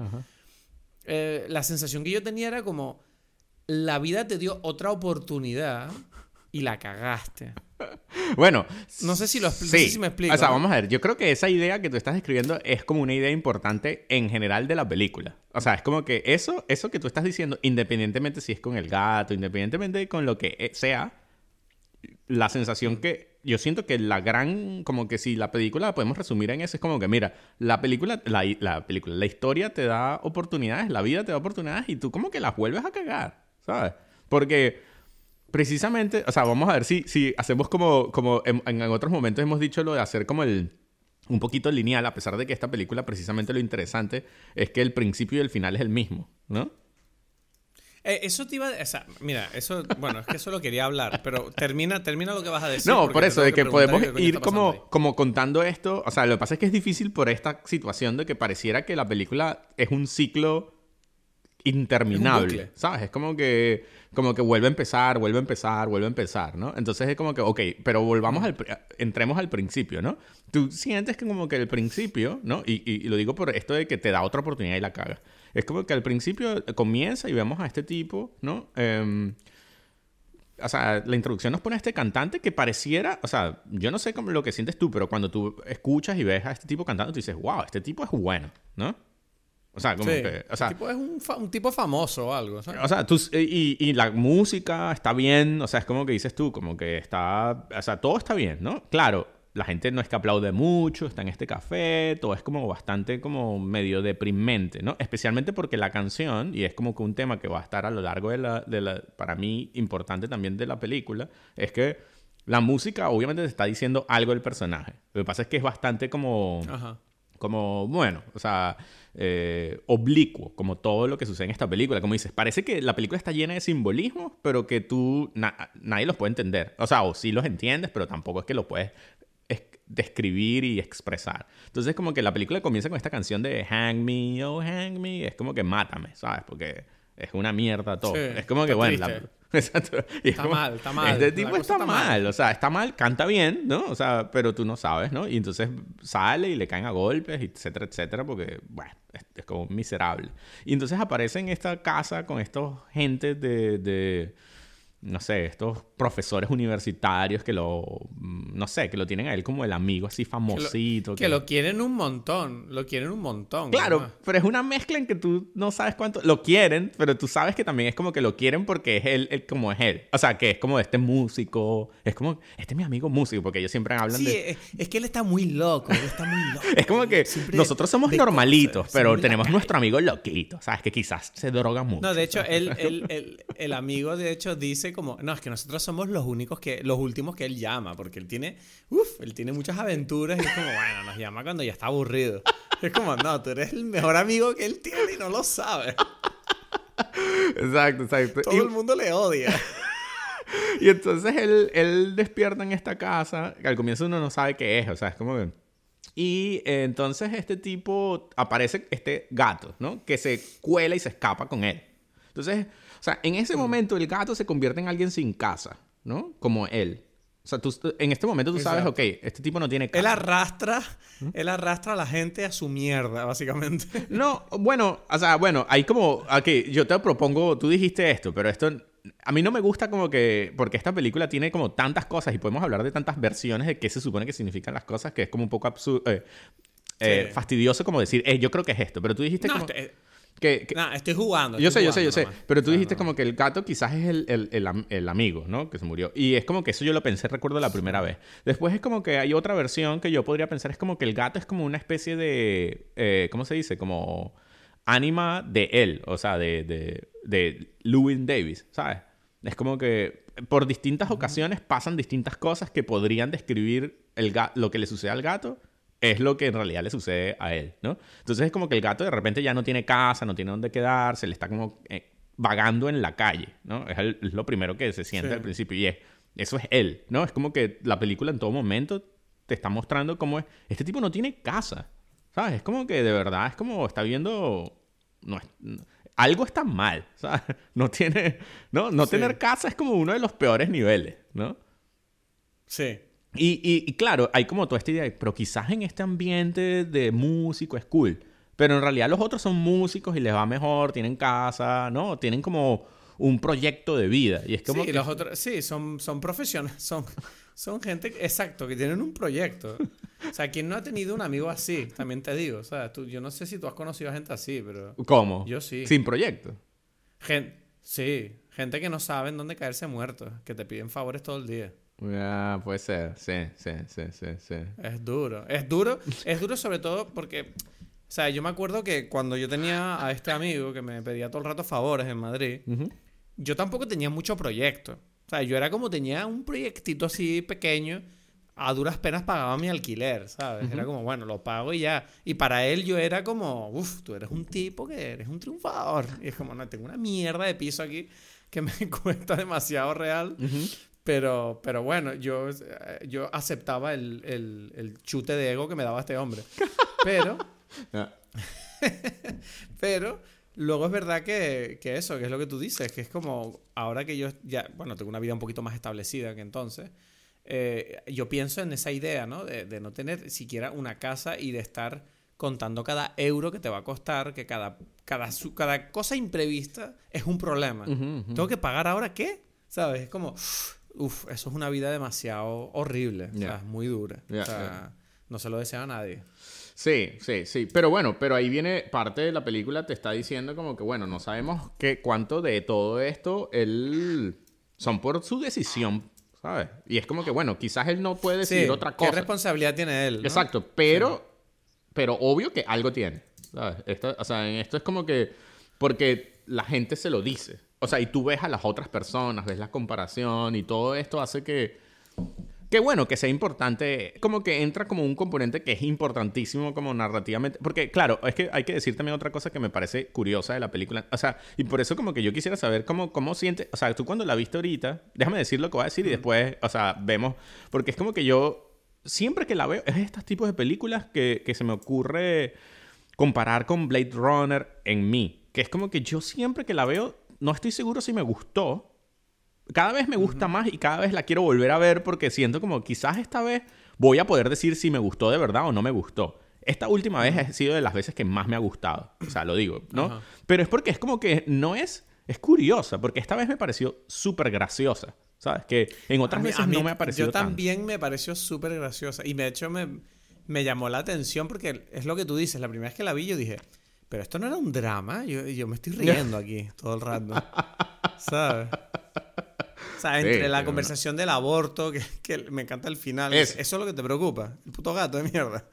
[SPEAKER 1] eh, la sensación que yo tenía era como, la vida te dio otra oportunidad y la cagaste.
[SPEAKER 2] Bueno,
[SPEAKER 1] no sé si lo si me explico.
[SPEAKER 2] O sea, vamos a ver, yo creo que esa idea que tú estás describiendo es como una idea importante en general de la película. O sea, es como que eso, eso que tú estás diciendo, independientemente si es con el gato, independientemente con lo que eh, sea, la sensación que yo siento que la gran, como que si la película la podemos resumir en eso, es como que, mira, la película, la, la película, la historia te da oportunidades, la vida te da oportunidades y tú como que las vuelves a cagar, ¿sabes? Porque precisamente, o sea, vamos a ver si, si hacemos como, como en, en, otros momentos hemos dicho lo de hacer como el un poquito lineal, a pesar de que esta película precisamente lo interesante es que el principio y el final es el mismo, ¿no?
[SPEAKER 1] Eh, eso te iba a... O sea, mira, eso... Bueno, es que eso lo quería hablar, pero termina, termina lo que vas a decir.
[SPEAKER 2] No, por eso, de que, podemos ir como, como contando esto. O sea, lo que pasa es que es difícil por esta situación de que pareciera que la película es un ciclo interminable, ¿sabes? Es como que, como que vuelve a empezar, vuelve a empezar, vuelve a empezar, ¿no? Entonces es como que, ok, pero volvamos al, entremos al principio, ¿no? Tú sientes que como que el principio, ¿no? Y, y, lo digo por esto de que te da otra oportunidad y la caga. Es como que al principio comienza y vemos a este tipo, ¿no? Em, o sea, la introducción nos pone a este cantante que pareciera, o sea, yo no sé cómo lo que sientes tú, pero cuando tú escuchas y ves a este tipo cantando, tú dices, wow, este tipo es bueno, ¿no? O sea, como que. O sea,
[SPEAKER 1] el tipo es un, tipo famoso o algo.
[SPEAKER 2] O sea, tú, y, y, la música está bien. O sea, es como que dices tú, como que está. O sea, todo está bien, ¿no? Claro, la gente no es que aplaude mucho, está en este café, todo es como bastante como medio deprimente, ¿no? Especialmente porque la canción, y es como que un tema que va a estar a lo largo de la, de la para mí, importante también de la película, es que la música obviamente te está diciendo algo del personaje. Lo que pasa es que es bastante como... Ajá como, bueno, o sea, eh, oblicuo, como todo lo que sucede en esta película. Como dices, parece que la película está llena de simbolismos, pero que tú, nadie los puede entender. O sea, o sí los entiendes, pero tampoco es que lo puedes describir y expresar. Entonces, como que la película comienza con esta canción de Hang me, oh, hang me, es como que mátame, ¿sabes? Porque es una mierda todo. es como que, bueno,
[SPEAKER 1] Exacto. está mal, está mal.
[SPEAKER 2] Este tipo está, mal. o sea, está mal, canta bien, ¿no? O sea, pero tú no sabes, ¿no? Y entonces sale y le caen a golpes, etcétera, etcétera, porque, bueno, es, como miserable. Y entonces aparece en esta casa con estos gentes de no sé, estos profesores universitarios que lo, mm, no sé, que lo tienen a él como el amigo así famosito.
[SPEAKER 1] Que lo, quieren un montón, lo quieren un montón.
[SPEAKER 2] Claro, pero es una mezcla en que tú no sabes cuánto, lo quieren, pero tú sabes que también es como que lo quieren porque es él, como es él. O sea, que es como este músico, es como, este es mi amigo músico, porque ellos siempre hablan de...
[SPEAKER 1] Es, es que él está muy loco, él está muy loco.
[SPEAKER 2] es como que nosotros somos normalitos, pero tenemos nuestro amigo loquito, ¿sabes? Que quizás se droga mucho.
[SPEAKER 1] No, de hecho, él, él, el amigo de hecho dice como, no, es que nosotros somos los únicos que, los últimos que él llama, porque él tiene, uff, él tiene muchas aventuras y es como, bueno, nos llama cuando ya está aburrido. Es como, no, tú eres el mejor amigo que él tiene y no lo sabe.
[SPEAKER 2] Exacto, exacto.
[SPEAKER 1] Todo el mundo le odia.
[SPEAKER 2] y entonces él, él despierta en esta casa, que al comienzo uno no sabe qué es, o sea, es como que... Y eh, entonces este tipo aparece este gato, ¿no? Que se cuela y se escapa con él. Entonces, o sea, en ese mm. momento el gato se convierte en alguien sin casa, ¿no? Como él. O sea, tú, en este momento tú sabes, ok, este tipo no tiene casa.
[SPEAKER 1] Él arrastra, ¿Mm? él arrastra a la gente a su mierda, básicamente.
[SPEAKER 2] No, bueno, o sea, bueno, hay como, ok, yo te propongo, tú dijiste esto, pero esto a mí no me gusta como que, porque esta película tiene como tantas cosas y podemos hablar de tantas versiones de qué se supone que significan las cosas, que es como un poco absurdo, eh, eh, fastidioso como decir, eh, yo creo que es esto, pero tú dijiste como...
[SPEAKER 1] Este, que, estoy jugando.
[SPEAKER 2] yo
[SPEAKER 1] sé,
[SPEAKER 2] yo sé, yo sé. Pero tú dijiste como que el gato quizás es el, amigo, ¿no? Que se murió. Y es como que eso yo lo pensé, recuerdo la primera vez. Después es como que hay otra versión que yo podría pensar, es como que el gato es como una especie de, eh, ¿cómo se dice? Como ánima de él, o sea, de, de, de Lewin Davis, ¿sabes? Es como que por distintas ocasiones pasan distintas cosas que podrían describir el lo que le sucede al gato es lo que en realidad le sucede a él, ¿no? Entonces es como que el gato de repente ya no tiene casa, no tiene dónde quedarse, le está como eh, vagando en la calle, ¿no? Es, lo primero que se siente al principio y es, eso es él, ¿no? Es como que la película en todo momento te está mostrando cómo es, este tipo no tiene casa, ¿sabes? Es como que de verdad es como está viendo, no, algo está mal, ¿sabes? No tiene, no, no tener casa es como uno de los peores niveles, ¿no?
[SPEAKER 1] Sí.
[SPEAKER 2] Y, y, claro, hay como toda esta idea, pero quizás en este ambiente de músico es cool. Pero en realidad los otros son músicos y les va mejor, tienen casa, ¿no? Tienen como un proyecto de vida. Y es como
[SPEAKER 1] sí, los otros, sí, son, son profesionales, son, son gente, exacto, que tienen un proyecto. O sea, ¿quién no ha tenido un amigo así? También te digo. O sea, tú, yo no sé si tú has conocido a gente así, pero...
[SPEAKER 2] ¿Cómo?
[SPEAKER 1] Yo sí.
[SPEAKER 2] Sin proyecto.
[SPEAKER 1] sí, gente que no sabe en dónde caerse muerto, que te piden favores todo el día.
[SPEAKER 2] Ya, puede ser, sí, sí, sí, sí, sí.
[SPEAKER 1] Es duro, es duro, es duro sobre todo porque, o sea, yo me acuerdo que cuando yo tenía a este amigo que me pedía todo el rato favores en Madrid, yo tampoco tenía mucho proyecto. O sea, yo era como tenía un proyectito así pequeño, a duras penas pagaba mi alquiler, ¿sabes? Era como, bueno, lo pago y ya. Y para él yo era como, uff, tú eres un tipo que eres un triunfador. Y es como, no, tengo una mierda de piso aquí que me cuesta demasiado real. Pero, pero bueno, yo, yo aceptaba el, el, el, chute de ego que me daba este hombre. Pero... pero Luego es verdad que, que, eso, que es lo que tú dices, que es como ahora que yo ya, bueno, tengo una vida un poquito más establecida que entonces, eh, yo pienso en esa idea, ¿no? De, de, no tener siquiera una casa y de estar contando cada euro que te va a costar, que cada, cada, cada cosa imprevista es un problema. ¿Tengo que pagar ahora qué? ¿Sabes? Es como, uff, eso es una vida demasiado horrible, o sea, muy dura. o sea, no se lo desea a nadie.
[SPEAKER 2] Sí, sí, sí. Pero bueno, pero ahí viene parte de la película, te está diciendo como que, bueno, no sabemos qué, cuánto de todo esto él son por su decisión, ¿sabes? Y es como que, bueno, quizás él no puede decidir otra cosa.
[SPEAKER 1] ¿Qué responsabilidad tiene él?
[SPEAKER 2] Exacto, pero, pero obvio que algo tiene, ¿sabes? Esto, o sea, en esto es como que, porque la gente se lo dice. O sea, y tú ves a las otras personas, ves la comparación y todo esto hace que Qué bueno que sea importante, como que entra como un componente que es importantísimo como narrativamente, porque claro, es que hay que decir también otra cosa que me parece curiosa de la película, o sea, y por eso como que yo quisiera saber cómo, cómo siente, o sea, tú cuando la viste ahorita, déjame decir lo que voy a decir y después, o sea, vemos, porque es como que yo, siempre que la veo, es estos tipos de películas que, que se me ocurre comparar con Blade Runner en mí, que es como que yo siempre que la veo, no estoy seguro si me gustó, cada vez me gusta más y cada vez la quiero volver a ver porque siento como quizás esta vez voy a poder decir si me gustó de verdad o no me gustó. Esta última vez ha sido de las veces que más me ha gustado. O sea, lo digo, ¿no? Pero es porque es como que no es... Es curiosa, porque esta vez me pareció súper graciosa. ¿Sabes? Que en otras veces no me ha parecido
[SPEAKER 1] Yo también me pareció súper graciosa. Y de hecho me, me llamó la atención porque es lo que tú dices. La primera vez que la vi yo dije, pero esto no era un drama. Yo, yo me estoy riendo aquí todo el rato. ¿Sabes? O sea, entre la conversación del aborto, que, me encanta el final. Eso es lo que te preocupa. El puto gato de mierda.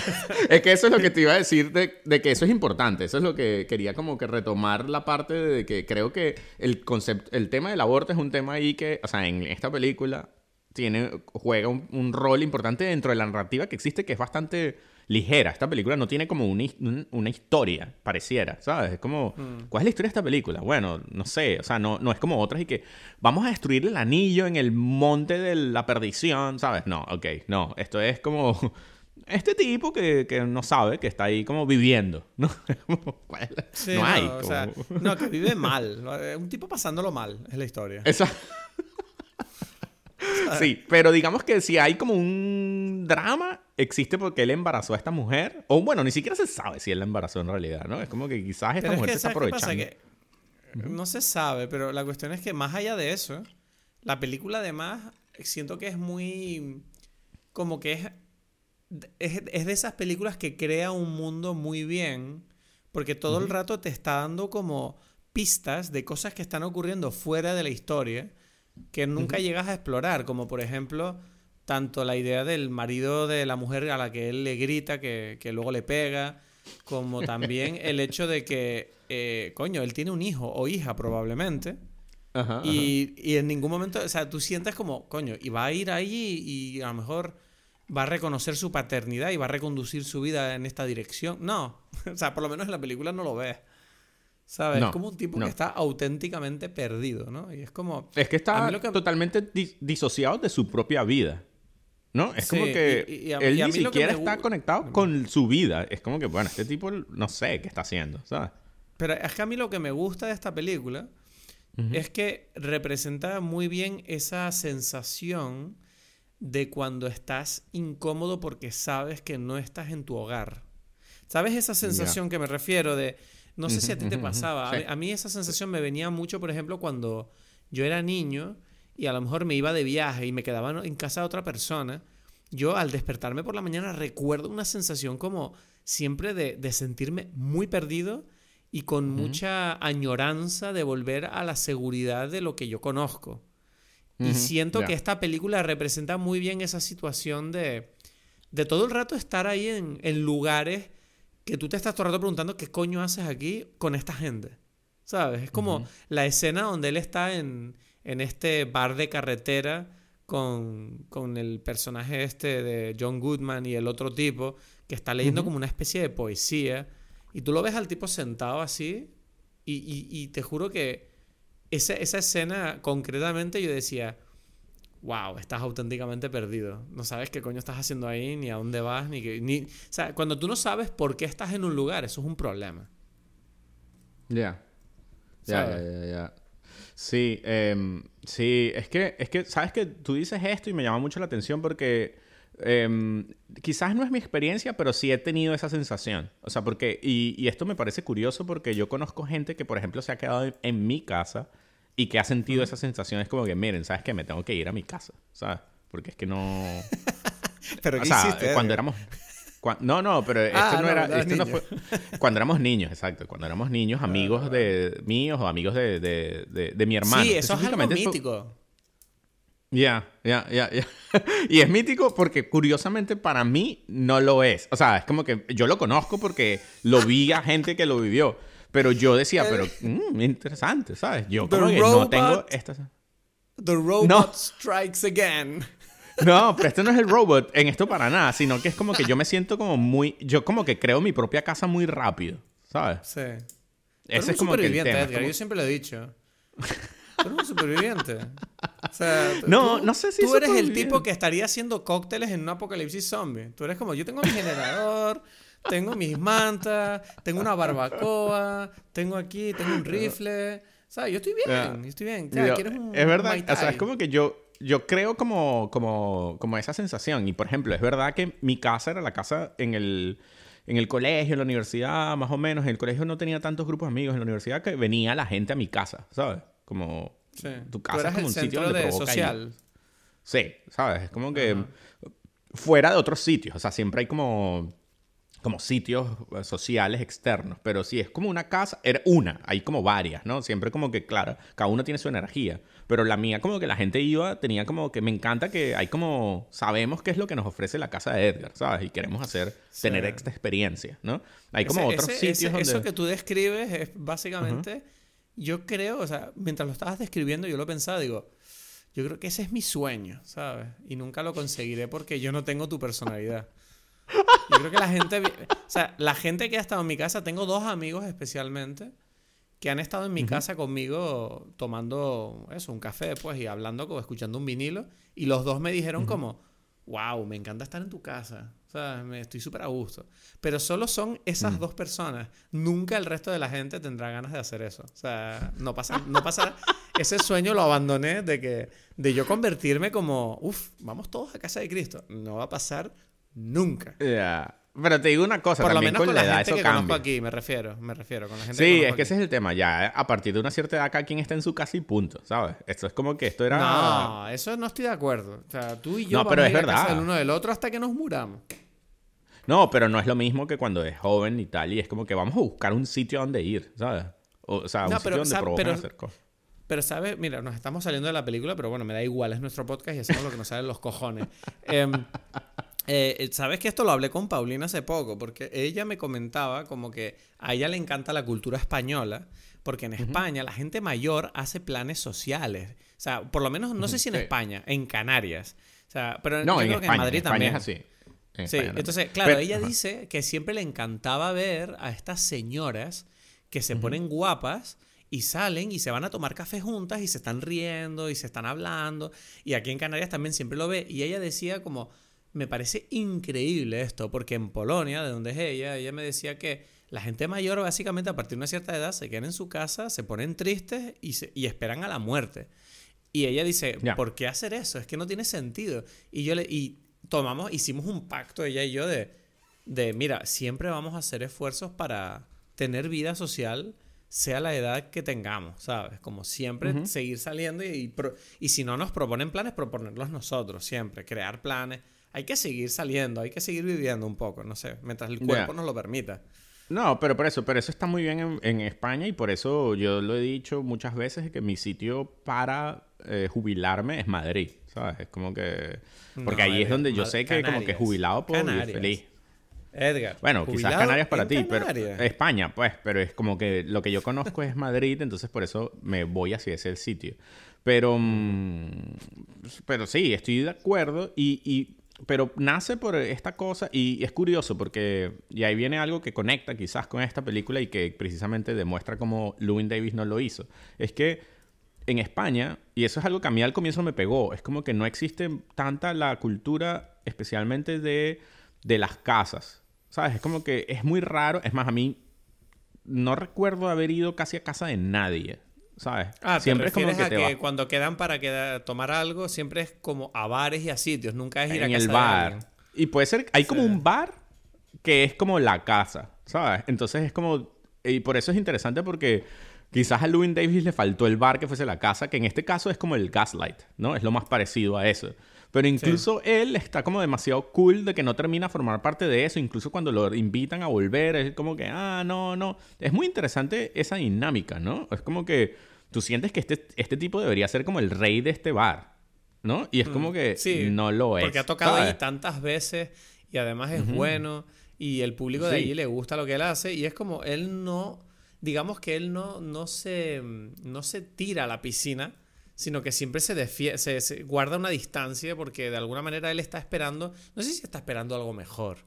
[SPEAKER 2] es que eso es lo que te iba a decir de, de, que eso es importante. Eso es lo que quería como que retomar la parte de que creo que el concepto, el tema del aborto es un tema ahí que, o sea, en esta película tiene, juega un rol importante dentro de la narrativa que existe que es bastante ligera. Esta película no tiene como una, historia, pareciera, ¿sabes? Es como, mm. ¿cuál es la historia de esta película? Bueno, no sé, o sea, no, no es como otras y que vamos a destruir el anillo en el monte de la perdición, ¿sabes? No, ok, no, esto es como este tipo que, no sabe, que está ahí como viviendo, ¿no?
[SPEAKER 1] no hay. O sea, no, que vive mal. Un tipo pasándolo mal, es la historia.
[SPEAKER 2] Exacto. sí, pero digamos que si hay como un drama, existe porque él embarazó a esta mujer. O bueno, ni siquiera se sabe si él la embarazó en realidad, ¿no? Es como que quizás esta mujer se está aprovechando.
[SPEAKER 1] No se sabe, pero la cuestión es que más allá de eso, la película además siento que es muy... como que es... Es, de esas películas que crea un mundo muy bien, porque todo el rato te está dando como pistas de cosas que están ocurriendo fuera de la historia que nunca llegas a explorar, como por ejemplo tanto la idea del marido de la mujer a la que él le grita, que, luego le pega, como también el hecho de que, eh, coño, él tiene un hijo o hija probablemente. y, y, en ningún momento, o sea, tú sientes como, coño, y va a ir ahí y a lo mejor va a reconocer su paternidad y va a reconducir su vida en esta dirección. No, o sea, por lo menos en la película no lo ves. ¿Sabes? es como un tipo que está auténticamente perdido, ¿no? Y es como...
[SPEAKER 2] Es que está totalmente disociado de su propia vida. ¿No? Es como que él ni siquiera está conectado con su vida. Es como que, bueno, este tipo no sé qué está haciendo, ¿sabes?
[SPEAKER 1] Pero es que a mí lo que me gusta de esta película es que representa muy bien esa sensación de cuando estás incómodo porque sabes que no estás en tu hogar. ¿Sabes esa sensación que me refiero de... No sé si a ti te pasaba. A, mí esa sensación me venía mucho, por ejemplo, cuando yo era niño y a lo mejor me iba de viaje y me quedaba en casa de otra persona. Yo al despertarme por la mañana recuerdo una sensación como siempre de, sentirme muy perdido y con mucha añoranza de volver a la seguridad de lo que yo conozco. Y siento que esta película representa muy bien esa situación de, de todo el rato estar ahí en, en lugares que tú te estás todo el rato preguntando qué coño haces aquí con esta gente. ¿Sabes? Es como la escena donde él está en, en este bar de carretera con, con, el personaje este de John Goodman y el otro tipo que está leyendo como una especie de poesía. Y tú lo ves al tipo sentado así y, y, y te juro que esa, esa escena concretamente yo decía, wow, estás auténticamente perdido. No sabes qué coño estás haciendo ahí, ni a dónde vas, ni que... Ni... O sea, cuando tú no sabes por qué estás en un lugar, eso es un problema.
[SPEAKER 2] Ya. Ya, ya, ya, Sí, em, sí, es que, es que, sabes que tú dices esto y me llama mucho la atención porque em, quizás no es mi experiencia, pero sí he tenido esa sensación. O sea, porque, y, y, esto me parece curioso porque yo conozco gente que, por ejemplo, se ha quedado en mi casa y que ha sentido esa sensación es como que, miren, ¿sabes qué? Me tengo que ir a mi casa, ¿sabes? Porque es que no...
[SPEAKER 1] pero ¿qué o sea,
[SPEAKER 2] cuando éramos... No, no, pero esto ah, no, era... Esto no fue... Cuando éramos niños, exacto. Cuando éramos niños, amigos de míos o amigos de, de, de, mi hermano.
[SPEAKER 1] Sí, eso es algo mítico.
[SPEAKER 2] Ya, ya, ya, ya. Y es mítico porque curiosamente para mí no lo es. O sea, es como que yo lo conozco porque lo vi a gente que lo vivió. Pero yo decía, pero mmm, interesante, ¿sabes? Yo como que no tengo estas...
[SPEAKER 1] The robot strikes again.
[SPEAKER 2] No, pero esto no es el robot en esto para nada, sino que es como que yo me siento como muy... Yo como que creo mi propia casa muy rápido, ¿sabes?
[SPEAKER 1] Sí. Ese es como que el tema. Edgar, yo siempre lo he dicho. Tú eres un superviviente. O sea,
[SPEAKER 2] no, no sé si
[SPEAKER 1] Tú eres el tipo que estaría haciendo cócteles en un apocalipsis zombie. Tú eres como, yo tengo mi generador, tengo mis mantas, tengo una barbacoa, tengo aquí, tengo un rifle. O sea, yo estoy bien, yo estoy bien.
[SPEAKER 2] es verdad, o sea, es como que yo, yo creo como, como, como esa sensación. Y por ejemplo, es verdad que mi casa era la casa en el, en el colegio, en la universidad, más o menos. En el colegio no tenía tantos grupos de amigos. En la universidad que venía la gente a mi casa, ¿sabes? Como tu casa es como un sitio donde social. Sí, ¿sabes? Es como que fuera de otros sitios. O sea, siempre hay como como sitios eh, sociales externos, pero si es como una casa, era una, hay como varias, ¿no? Siempre como que, claro, cada uno tiene su energía, pero la mía como que la gente iba, tenía como que me encanta que hay como, sabemos qué es lo que nos ofrece la casa de Edgar, ¿sabes? Y queremos hacer, tener esta experiencia, ¿no? Hay como otros sitios donde...
[SPEAKER 1] Eso que tú describes es básicamente, yo creo, o sea, mientras lo estabas describiendo yo lo pensaba, digo, yo creo que ese es mi sueño, ¿sabes? Y nunca lo conseguiré porque yo no tengo tu personalidad. Yo creo que la gente, o sea, la gente que ha estado en mi casa, tengo dos amigos especialmente que han estado en mi casa conmigo tomando eso, un café pues y hablando, como escuchando un vinilo y los dos me dijeron como, wow, me encanta estar en tu casa, o sea, me estoy súper a gusto. Pero solo son esas dos personas, nunca el resto de la gente tendrá ganas de hacer eso, o sea, no pasa, no pasa, ese sueño lo abandoné de que, de yo convertirme como, uff, vamos todos a casa de Cristo, no va a pasar Nunca.
[SPEAKER 2] Ya. Pero te digo una cosa, Por lo menos con, la, edad gente eso que cambia.
[SPEAKER 1] aquí, me refiero, me refiero, con la gente
[SPEAKER 2] Sí, es que ese es el tema, ya a partir de una cierta edad cada quien está en su casa y punto, ¿sabes? Esto es como que esto era...
[SPEAKER 1] No, eso no estoy de acuerdo. O sea, tú y yo no, vamos pero a ir es casa del uno del otro hasta que nos muramos.
[SPEAKER 2] No, pero no es lo mismo que cuando es joven y tal, y es como que vamos a buscar un sitio donde ir, ¿sabes? O, sea, un sitio donde provocar hacer cosas.
[SPEAKER 1] Pero, ¿sabes? Mira, nos estamos saliendo de la película, pero bueno, me da igual, es nuestro podcast y hacemos lo que nos salen los cojones. eh, eh, eh, Sabes que esto lo hablé con Paulina hace poco, porque ella me comentaba como que a ella le encanta la cultura española, porque en España la gente mayor hace planes sociales. O sea, por lo menos, no sé si en España, en Canarias. O sea, pero
[SPEAKER 2] no, en, España, en Madrid también. es así.
[SPEAKER 1] sí, entonces, claro, ella dice que siempre le encantaba ver a estas señoras que se ponen guapas y salen y se van a tomar café juntas y se están riendo y se están hablando. Y aquí en Canarias también siempre lo ve. Y ella decía como me parece increíble esto, porque en Polonia, de donde es ella, ella me decía que la gente mayor básicamente a partir de una cierta edad se quedan en su casa, se ponen tristes y, se, y esperan a la muerte. Y ella dice, ¿por qué hacer eso? Es que no tiene sentido. Y yo le y tomamos, hicimos un pacto ella y yo de de, mira, siempre vamos a hacer esfuerzos para tener vida social, sea la edad que tengamos, ¿sabes? Como siempre, seguir saliendo y, y, si no nos proponen planes, proponerlos nosotros, siempre, crear planes. Hay que seguir saliendo, hay que seguir viviendo un poco, no sé, mientras el cuerpo nos lo permita.
[SPEAKER 2] No, pero por eso, pero eso está muy bien en, España y por eso yo lo he dicho muchas veces que mi sitio para eh, jubilarme es Madrid, ¿sabes? Es como que... Porque ahí es donde yo sé que como que jubilado puedo vivir feliz.
[SPEAKER 1] Edgar.
[SPEAKER 2] Bueno, quizás Canarias para ti, pero España, pues, pero es como que lo que yo conozco es Madrid, entonces por eso me voy hacia ese sitio. Pero, mm, pero sí, estoy de acuerdo y, pero nace por esta cosa y es curioso porque y ahí viene algo que conecta quizás con esta película y que precisamente demuestra cómo Lewin Davis no lo hizo. Es que en España, y eso es algo que a mí al comienzo me pegó, es como que no existe tanta la cultura especialmente de, de las casas. ¿Sabes? Es como que es muy raro. Es más, a mí no recuerdo haber ido casi a casa de nadie. ¿Sabes?
[SPEAKER 1] Ah, siempre es como que, que cuando quedan para tomar algo, siempre es como a bares y a sitios. Nunca es ir a casa
[SPEAKER 2] el bar. y puede ser. Hay como un bar que es como la casa. ¿Sabes? Entonces es como. Y por eso es interesante porque. Quizás a Louis Davis le faltó el bar que fuese la casa, que en este caso es como el gaslight, ¿no? Es lo más parecido a eso. Pero incluso él está como demasiado cool de que no termina a formar parte de eso. Incluso cuando lo invitan a volver, es como que, ah, no, no. Es muy interesante esa dinámica, ¿no? Es como que tú sientes que este, este tipo debería ser como el rey de este bar, ¿no? Y es como mm, que no lo es.
[SPEAKER 1] Porque ha tocado ahí tantas veces y además es bueno y el público de ahí le gusta lo que él hace y es como él no, digamos que él no, no, se, no se tira a la piscina sino que siempre se, se, guarda una distancia porque de alguna manera él está esperando, no sé si está esperando algo mejor,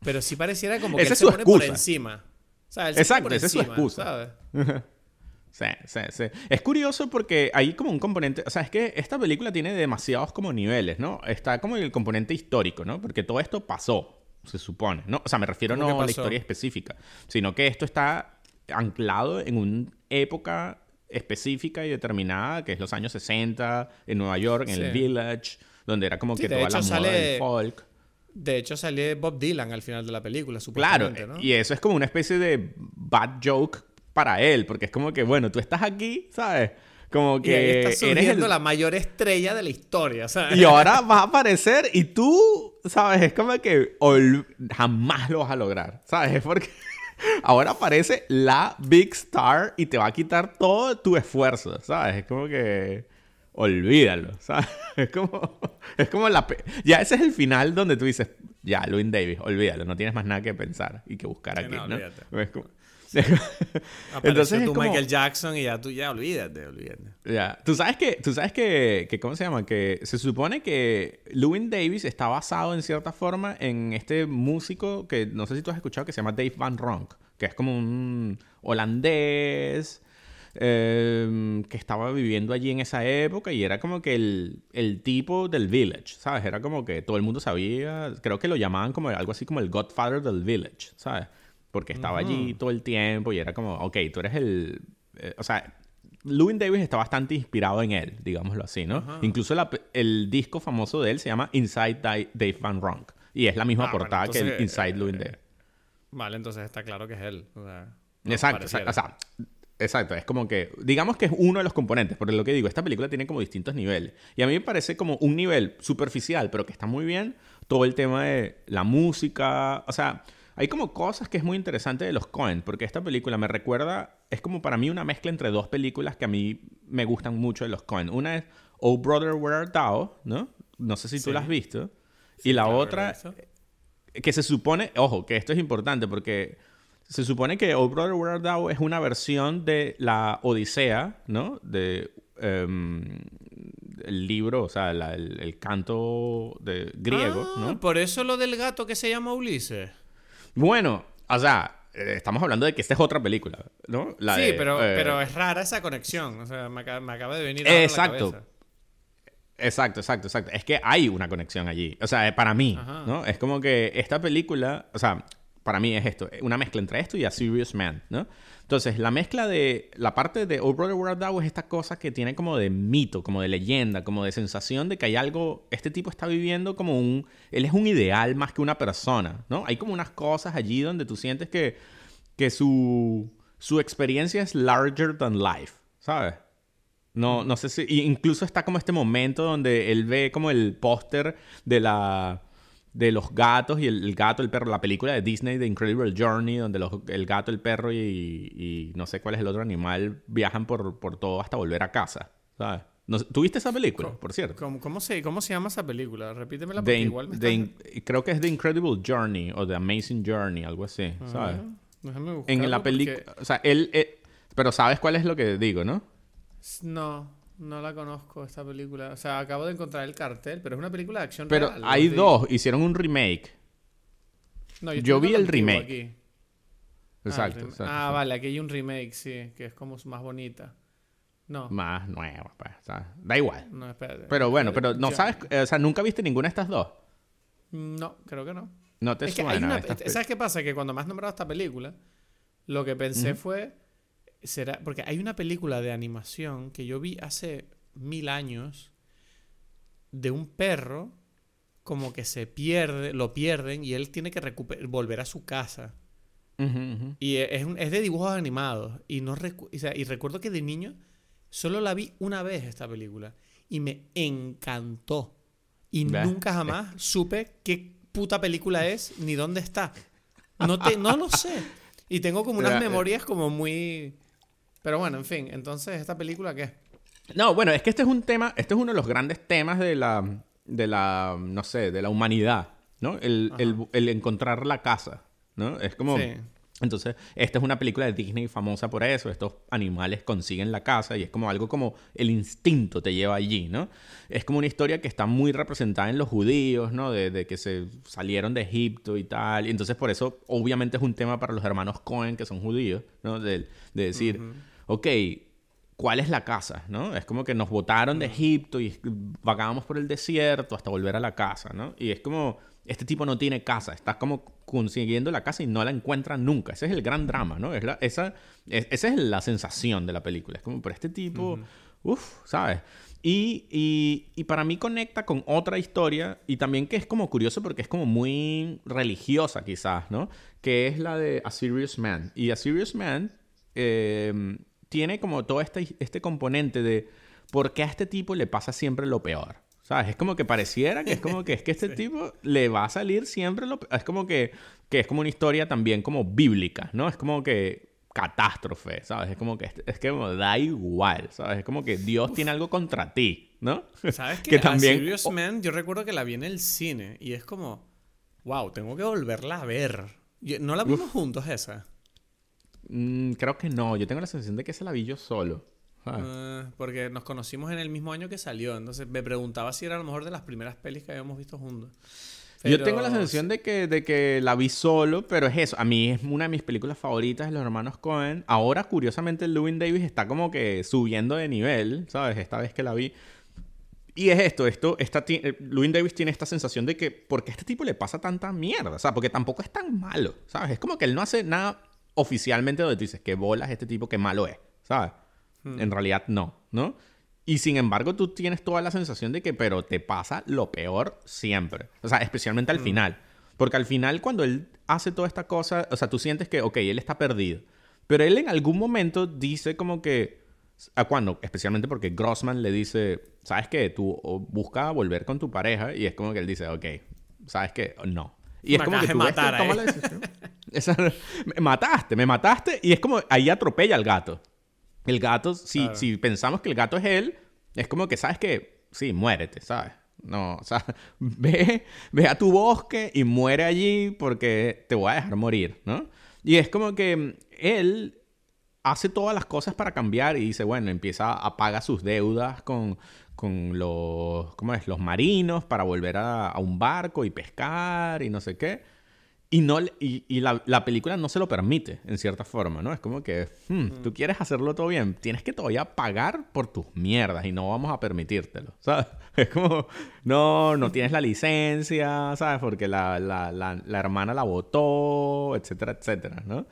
[SPEAKER 1] pero sí pareciera como que él se pone por encima.
[SPEAKER 2] Exacto, esa es su excusa. Sí, sí, sí. Es curioso porque hay como un componente, o sea, es que esta película tiene demasiados como niveles, ¿no? Está como el componente histórico, ¿no? Porque todo esto pasó, se supone, ¿no? O sea, me refiero no a la historia específica, sino que esto está anclado en una época específica y determinada, que es los años 60, en Nueva York, en el Village, donde era como que toda la moda del folk.
[SPEAKER 1] De hecho, sale Bob Dylan al final de la película, Claro,
[SPEAKER 2] y eso es como una especie de bad joke para él, porque es como que, bueno, tú estás aquí, ¿sabes? Como que
[SPEAKER 1] y eres la mayor estrella de la historia, ¿sabes?
[SPEAKER 2] Y ahora vas a aparecer y tú, ¿sabes? Es como que jamás lo vas a lograr, ¿sabes? Es porque Ahora aparece la Big Star y te va a quitar todo tu esfuerzo, ¿sabes? Es como que olvídalo, ¿sabes? Es como, es como la... Ya ese es el final donde tú dices, ya, Louis Davis, olvídalo, no tienes más nada que pensar y que buscar aquí, ¿no? Es como...
[SPEAKER 1] Entonces tú Michael Jackson y ya tú ya olvídate, olvídate.
[SPEAKER 2] Ya, tú sabes que, tú sabes que, que, ¿cómo se llama? Que se supone que Lewin Davis está basado en cierta forma en este músico que no sé si tú has escuchado que se llama Dave Van Ronk, que es como un holandés em, que estaba viviendo allí en esa época y era como que el, el tipo del village, ¿sabes? Era como que todo el mundo sabía, creo que lo llamaban como algo así como el Godfather del village, ¿sabes? Porque estaba allí todo el tiempo y era como, ok, tú eres el... Eh, o sea, Louis Davis está bastante inspirado en él, digámoslo así, ¿no? Incluso el disco famoso de él se llama Inside Dave Van Ronk y es la misma ah, portada que el Inside eh, Louis Davis.
[SPEAKER 1] Vale, entonces está claro que es él.
[SPEAKER 2] exacto, exacto, o sea, exacto, es como que, digamos que es uno de los componentes, porque lo que digo, esta película tiene como distintos niveles. Y a mí me parece como un nivel superficial, pero que está muy bien, todo el tema de la música, o sea, hay como cosas que es muy interesante de los Coen, porque esta película me recuerda, es como para mí una mezcla entre dos películas que a mí me gustan mucho de los Coen. Una es Oh Brother Where Art Thou, ¿no? No sé si tú la has visto. y la otra, que se supone, ojo, que esto es importante porque se supone que Oh Brother Where Art Thou es una versión de la Odisea, ¿no? De em, el libro, o sea, el, canto de griego, ah, ¿no?
[SPEAKER 1] Por eso lo del gato que se llama Ulises.
[SPEAKER 2] Bueno, o sea, eh, estamos hablando de que esta es otra película, ¿no?
[SPEAKER 1] sí, pero, eh, pero es rara esa conexión. O sea, me, acaba, de venir
[SPEAKER 2] a Exacto. La Exacto, exacto, exacto. Es que hay una conexión allí. O sea, para mí, ¿no? Es como que esta película, o sea, para mí es esto, una mezcla entre esto y A Serious Man, ¿no? Entonces, la mezcla de la parte de Oh Brother Where Art es esta cosa que tiene como de mito, como de leyenda, como de sensación de que hay algo, este tipo está viviendo como un, él es un ideal más que una persona, ¿no? Hay como unas cosas allí donde tú sientes que, que su, su experiencia es larger than life, ¿sabes? No, no sé si, incluso está como este momento donde él ve como el póster de la de los gatos y el, gato, el perro, la película de Disney de Incredible Journey, donde el gato, el perro y, no sé cuál es el otro animal viajan por, por todo hasta volver a casa, ¿sabes? ¿Tuviste esa película, por cierto?
[SPEAKER 1] ¿Cómo, cómo, se, ¿Cómo se llama esa película? Repítemela porque igual
[SPEAKER 2] me Creo que es The Incredible Journey o The Amazing Journey, algo así, ah, ¿sabes? en la película... O sea, él, Pero sabes cuál es lo que digo, ¿no?
[SPEAKER 1] No. No la conozco esta película. O sea, acabo de encontrar el cartel, pero es una película de acción
[SPEAKER 2] Pero hay dos, hicieron un remake. No, yo, vi el remake. Aquí.
[SPEAKER 1] Exacto, ah, Ah, vale, aquí hay un remake, sí, que es como más bonita. No.
[SPEAKER 2] Más nueva, pues. da igual. No, espérate. Pero bueno, pero no sabes, o sea, nunca viste ninguna de estas dos.
[SPEAKER 1] No, creo que no.
[SPEAKER 2] No te suena.
[SPEAKER 1] ¿Sabes qué pasa? Que cuando me has nombrado esta película, lo que pensé fue será. Porque hay una película de animación que yo vi hace mil años de un perro como que se pierde, lo pierden y él tiene que volver a su casa. Y es, es, de dibujos animados. Y, no y recuerdo que de niño solo la vi una vez esta película. Y me encantó. Y nunca jamás supe qué puta película es ni dónde está. No, te, no lo sé. Y tengo como unas eh, memorias como muy pero bueno, en fin, entonces, ¿esta película qué?
[SPEAKER 2] No, bueno, es que este es un tema, este es uno de los grandes temas de la, de la, no sé, de la humanidad, ¿no? El, encontrar la casa, ¿no? Es como... Sí. Entonces, esta es una película de Disney famosa por eso. Estos animales consiguen la casa y es como algo como el instinto te lleva allí, ¿no? Es como una historia que está muy representada en los judíos, ¿no? De, que se salieron de Egipto y tal. Y entonces, por eso, obviamente, es un tema para los hermanos Cohen, que son judíos, ¿no? De, decir ok, ¿cuál es la casa? ¿no? Es como que nos botaron de Egipto y vagábamos por el desierto hasta volver a la casa, ¿no? Y es como, este tipo no tiene casa, está como consiguiendo la casa y no la encuentra nunca. Ese es el gran drama, ¿no? Es esa, esa es la sensación de la película. Es como, pero este tipo, uff, ¿sabes? Y, y, y, para mí conecta con otra historia y también que es como curioso porque es como muy religiosa quizás, ¿no? Que es la de A Serious Man. Y A Serious Man eh, tiene como todo este, este componente de por qué a este tipo le pasa siempre lo peor. ¿Sabes? Es como que pareciera que es como que es que este tipo le va a salir siempre lo peor. Es como que, que es como una historia también como bíblica, ¿no? Es como que catástrofe, ¿sabes? Es como que es que da igual, ¿sabes? Es como que Dios tiene algo contra ti, ¿no?
[SPEAKER 1] ¿Sabes que, que también Serious Man, yo recuerdo que la vi en el cine y es como wow, tengo que volverla a ver. ¿No la vimos juntos esa?
[SPEAKER 2] Mm, creo que no. Yo tengo la sensación de que se la vi yo solo.
[SPEAKER 1] Ah, porque nos conocimos en el mismo año que salió. Entonces me preguntaba si era a lo mejor de las primeras pelis que habíamos visto juntos.
[SPEAKER 2] Yo tengo la sensación de que, de que la vi solo, pero es eso. A mí es una de mis películas favoritas de los hermanos Cohen. Ahora, curiosamente, Lewin Davis está como que subiendo de nivel, ¿sabes? Esta vez que la vi. Y es esto, esto, esta, eh, Lewin Davis tiene esta sensación de que, ¿por qué a este tipo le pasa tanta mierda? O sea, porque tampoco es tan malo, ¿sabes? Es como que él no hace nada oficialmente donde tú dices, que bolas este tipo, que malo es, ¿sabes? Hmm. En realidad no, ¿no? Y sin embargo, tú tienes toda la sensación de que, pero te pasa lo peor siempre. O sea, especialmente al hmm. final. Porque al final, cuando él hace toda esta cosa, o sea, tú sientes que, ok, él está perdido. Pero él en algún momento dice como que, ¿a cuándo? Especialmente porque Grossman le dice, ¿sabes qué? Tú busca volver con tu pareja y es como que él dice, ok, ¿sabes qué? No. Y es como que tú matar ves la decisión. me mataste, me mataste. Y es como ahí atropella al gato. El gato, si, si pensamos que el gato es él, es como que, ¿sabes que Sí, muérete, ¿sabes? No, o sea, ve, ve a tu bosque y muere allí porque te voy a dejar morir, ¿no? Y es como que él hace todas las cosas para cambiar y dice, bueno, empieza a pagar sus deudas con, con los, ¿cómo es? los marinos para volver a, a, un barco y pescar y no sé qué. Y, no, y, la, la, película no se lo permite, en cierta forma, ¿no? Es como que, hmm, mm. tú quieres hacerlo todo bien, tienes que todavía pagar por tus mierdas y no vamos a permitírtelo, ¿sabes? Es como, no, no tienes la licencia, ¿sabes? Porque la, la, la, la hermana la votó, etcétera, etcétera, ¿no?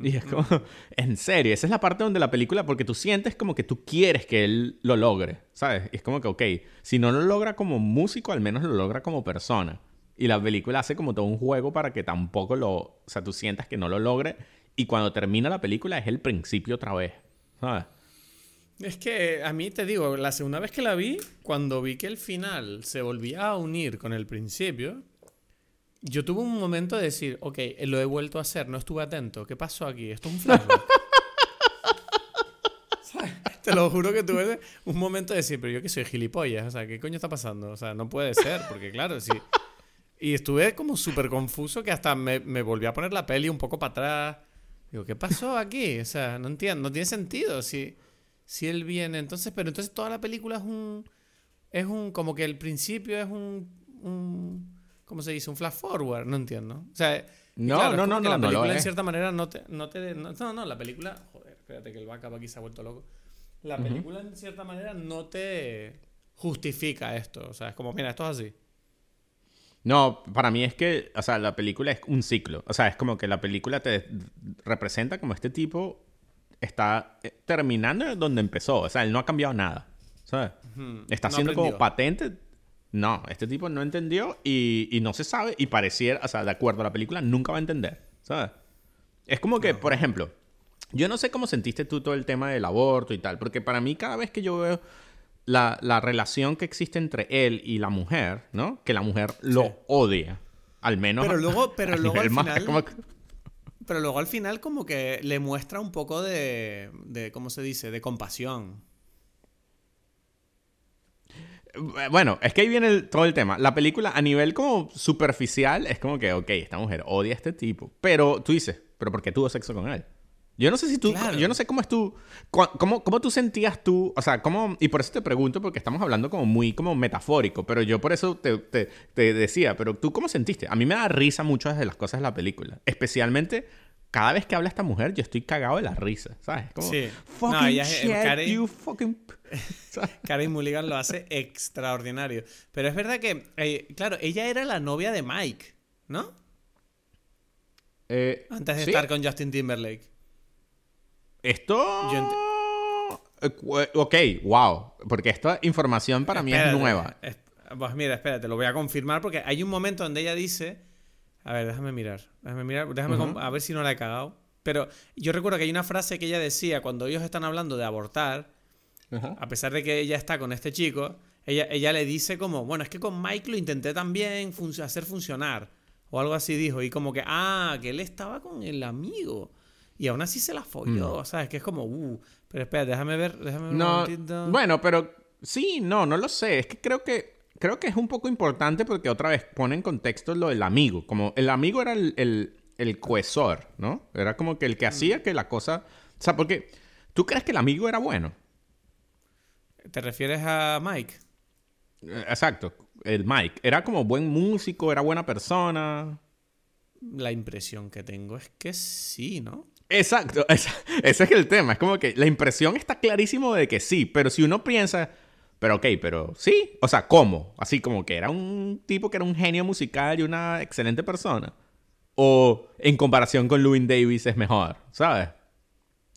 [SPEAKER 2] Y es como, en serio, esa es la parte donde la película, porque tú sientes como que tú quieres que él lo logre, ¿sabes? Y es como que, ok, si no lo logra como músico, al menos lo logra como persona. Y la película hace como todo un juego para que tampoco lo, o sea, tú sientas que no lo logre. Y cuando termina la película es el principio otra vez, ¿sabes?
[SPEAKER 1] Es que a mí te digo, la segunda vez que la vi, cuando vi que el final se volvía a unir con el principio, yo tuve un momento de decir, ok, lo he vuelto a hacer, no estuve atento, ¿qué pasó aquí? Esto es un flashback. Te lo juro que tuve un momento de decir, pero yo que soy gilipollas, o sea, ¿qué coño está pasando? O sea, no puede ser, porque claro, si... Y estuve como súper confuso que hasta me, me volví a poner la peli un poco para atrás. Digo, ¿qué pasó aquí? O sea, no entiendo, no tiene sentido si, si él viene. Entonces, pero entonces toda la película es un. Es un. Como que el principio es un. un ¿Cómo se dice? Un flash forward. No entiendo. O sea.
[SPEAKER 2] No, no, no, no.
[SPEAKER 1] La película,
[SPEAKER 2] no
[SPEAKER 1] en cierta manera, no te. No, te, no, no, la película. Joder, espérate que el backup aquí se ha vuelto loco. La película, en cierta manera, no te justifica esto. O sea, es como, mira, esto es así.
[SPEAKER 2] No, para mí es que, o sea, la película es un ciclo. O sea, es como que la película te representa como este tipo está eh, terminando donde empezó. O sea, él no ha cambiado nada. ¿Sabes? Está siendo como patente. No, este tipo no entendió y, y, no se sabe y pareciera, o sea, de acuerdo a la película, nunca va a entender. ¿Sabes? Es como que, por ejemplo, yo no sé cómo sentiste tú todo el tema del aborto y tal, porque para mí cada vez que yo veo la, la, relación que existe entre él y la mujer, ¿no? Que la mujer lo odia. Al menos.
[SPEAKER 1] Pero luego, pero luego al final. Pero luego al final, como que le muestra un poco de. de ¿Cómo se dice? De compasión.
[SPEAKER 2] Bueno, es que ahí viene todo el tema. La película, a nivel como superficial, es como que, ok, esta mujer odia a este tipo. Pero tú dices, ¿pero por qué tuvo sexo con él? Yo no sé si tú, yo no sé cómo es tú, cómo, cómo tú sentías tú, o sea, cómo, y por eso te pregunto, porque estamos hablando como muy como metafórico, pero yo por eso te, te, decía, pero tú cómo sentiste? A mí me da risa muchas de las cosas de la película, especialmente cada vez que habla esta mujer, yo estoy cagado de la risa, ¿sabes? Como,
[SPEAKER 1] sí.
[SPEAKER 2] Fucking no, ella shit, Karen, you fucking...
[SPEAKER 1] Karen Mulligan lo hace extraordinario. Pero es verdad que, eh, claro, ella era la novia de Mike, ¿no?
[SPEAKER 2] Eh,
[SPEAKER 1] Antes de estar con Justin Timberlake.
[SPEAKER 2] Esto... Eh, ok, wow. Porque esta información para mí es nueva.
[SPEAKER 1] Pues mira, espérate, lo voy a confirmar porque hay un momento donde ella dice... A ver, déjame mirar. Déjame mirar, déjame a ver si no la he cagado. Pero yo recuerdo que hay una frase que ella decía cuando ellos están hablando de abortar, a pesar de que ella está con este chico, ella, ella le dice como, bueno, es que con Mike lo intenté también hacer funcionar. O algo así dijo. Y como que, ah, que él estaba con el amigo. Y aún así se la folló, mm. ¿sabes? Que es como, uh, pero espera, déjame ver, déjame ver
[SPEAKER 2] no, Bueno, pero sí, no, no lo sé. Es que creo que creo que es un poco importante porque otra vez pone en contexto lo del amigo. Como el amigo era el, el, el cohesor, ¿no? Era como que el que hacía mm. que la cosa. O sea, porque. ¿Tú crees que el amigo era bueno?
[SPEAKER 1] ¿Te refieres a Mike?
[SPEAKER 2] Eh, exacto, el Mike. Era como buen músico, era buena persona.
[SPEAKER 1] La impresión que tengo es que sí, ¿no?
[SPEAKER 2] Exacto, ese, es el tema. Es como que la impresión está clarísimo de que sí, pero si uno piensa, pero ok, pero sí, o sea, ¿cómo? Así como que era un tipo que era un genio musical y una excelente persona. O en comparación con Louis Davis es mejor, ¿sabes?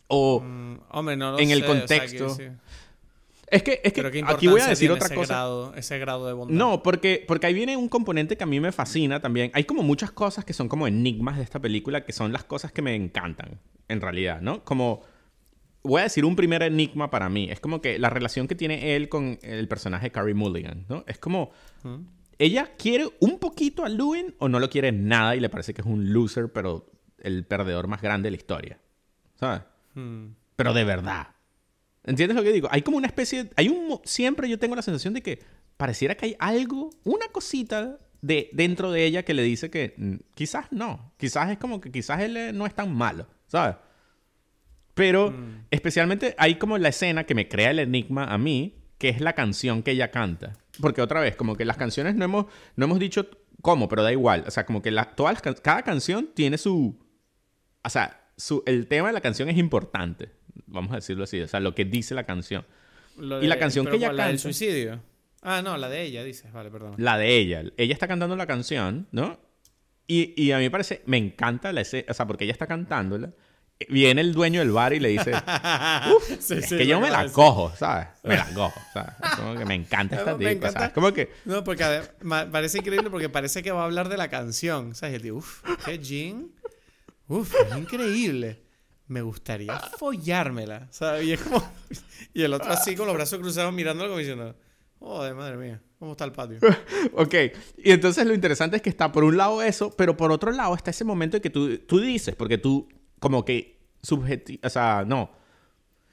[SPEAKER 2] O
[SPEAKER 1] mm, hombre, no
[SPEAKER 2] en el contexto. Es que, es que aquí voy a decir otra
[SPEAKER 1] ese
[SPEAKER 2] cosa.
[SPEAKER 1] Grado, ese grado de bondad.
[SPEAKER 2] No, porque, porque ahí viene un componente que a mí me fascina también. Hay como muchas cosas que son como enigmas de esta película, que son las cosas que me encantan, en realidad, ¿no? Como, voy a decir un primer enigma para mí. Es como que la relación que tiene él con el personaje Carrie Mulligan, ¿no? Es como, ella quiere un poquito a Lewin o no lo quiere nada y le parece que es un loser, pero el perdedor más grande de la historia, ¿sabes? Pero de verdad. ¿Entiendes lo que digo? Hay como una especie, hay un, siempre yo tengo la sensación de que pareciera que hay algo, una cosita de, dentro de ella que le dice que mm, quizás no, quizás es como que quizás él eh, no es tan malo, ¿sabes? Pero mm. especialmente hay como la escena que me crea el enigma a mí, que es la canción que ella canta. Porque otra vez, como que las canciones no hemos, no hemos dicho cómo, pero da igual. O sea, como que la, todas cada canción tiene su... O sea, su, el tema de la canción es importante. Vamos a decirlo así. O sea, lo que dice la canción. y la canción que ella canta...
[SPEAKER 1] ¿La del suicidio? Ah, no, la de ella, dices. Vale, perdón.
[SPEAKER 2] La de ella. Ella está cantando la canción, ¿no? Y, y a mí me parece... Me encanta la escena... O sea, porque ella está cantándola viene el dueño del bar y le dice, Uf, es que yo me la cojo, ¿sabes? Me la cojo, ¿sabes? Como que me encanta esta tipa, ¿sabes? Como que...
[SPEAKER 1] No, porque parece increíble porque parece que va a hablar de la canción, ¿sabes? Y él dice, uf, qué jean. Uf, es increíble. Me gustaría follármela, ¿sabes? Y es como... Y el otro así con los brazos cruzados mirándolo como diciendo, oh, de madre mía. ¿Cómo está el patio?
[SPEAKER 2] ok, y entonces lo interesante es que está por un lado eso, pero por otro lado está ese momento en que tú, tú dices, porque tú como que subjetivo, o sea, no.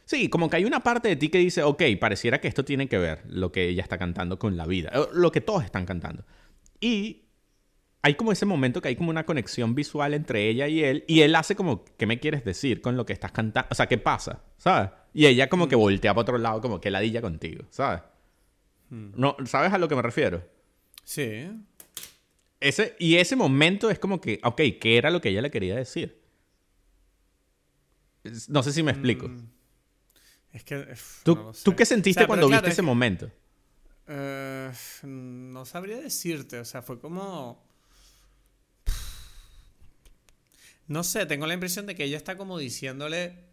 [SPEAKER 2] Sí, como que hay una parte de ti que dice, ok, pareciera que esto tiene que ver lo que ella está cantando con la vida, lo que todos están cantando. Y hay como ese momento que hay como una conexión visual entre ella y él, y él hace como, ¿qué me quieres decir con lo que estás cantando? O sea, ¿qué pasa? ¿Sabes? Y ella como que voltea para otro lado, como que ladilla contigo, ¿sabes? Hmm. No, ¿Sabes a lo que me refiero?
[SPEAKER 1] Sí.
[SPEAKER 2] Ese, y ese momento es como que, ok, ¿qué era lo que ella le quería decir? No sé si me explico. Mm.
[SPEAKER 1] Es que.
[SPEAKER 2] ¿Tú, ¿Tú qué sentiste cuando viste ese momento?
[SPEAKER 1] Eh, no sabría decirte. O sea, fue como. No sé, tengo la impresión de que ella está como diciéndole.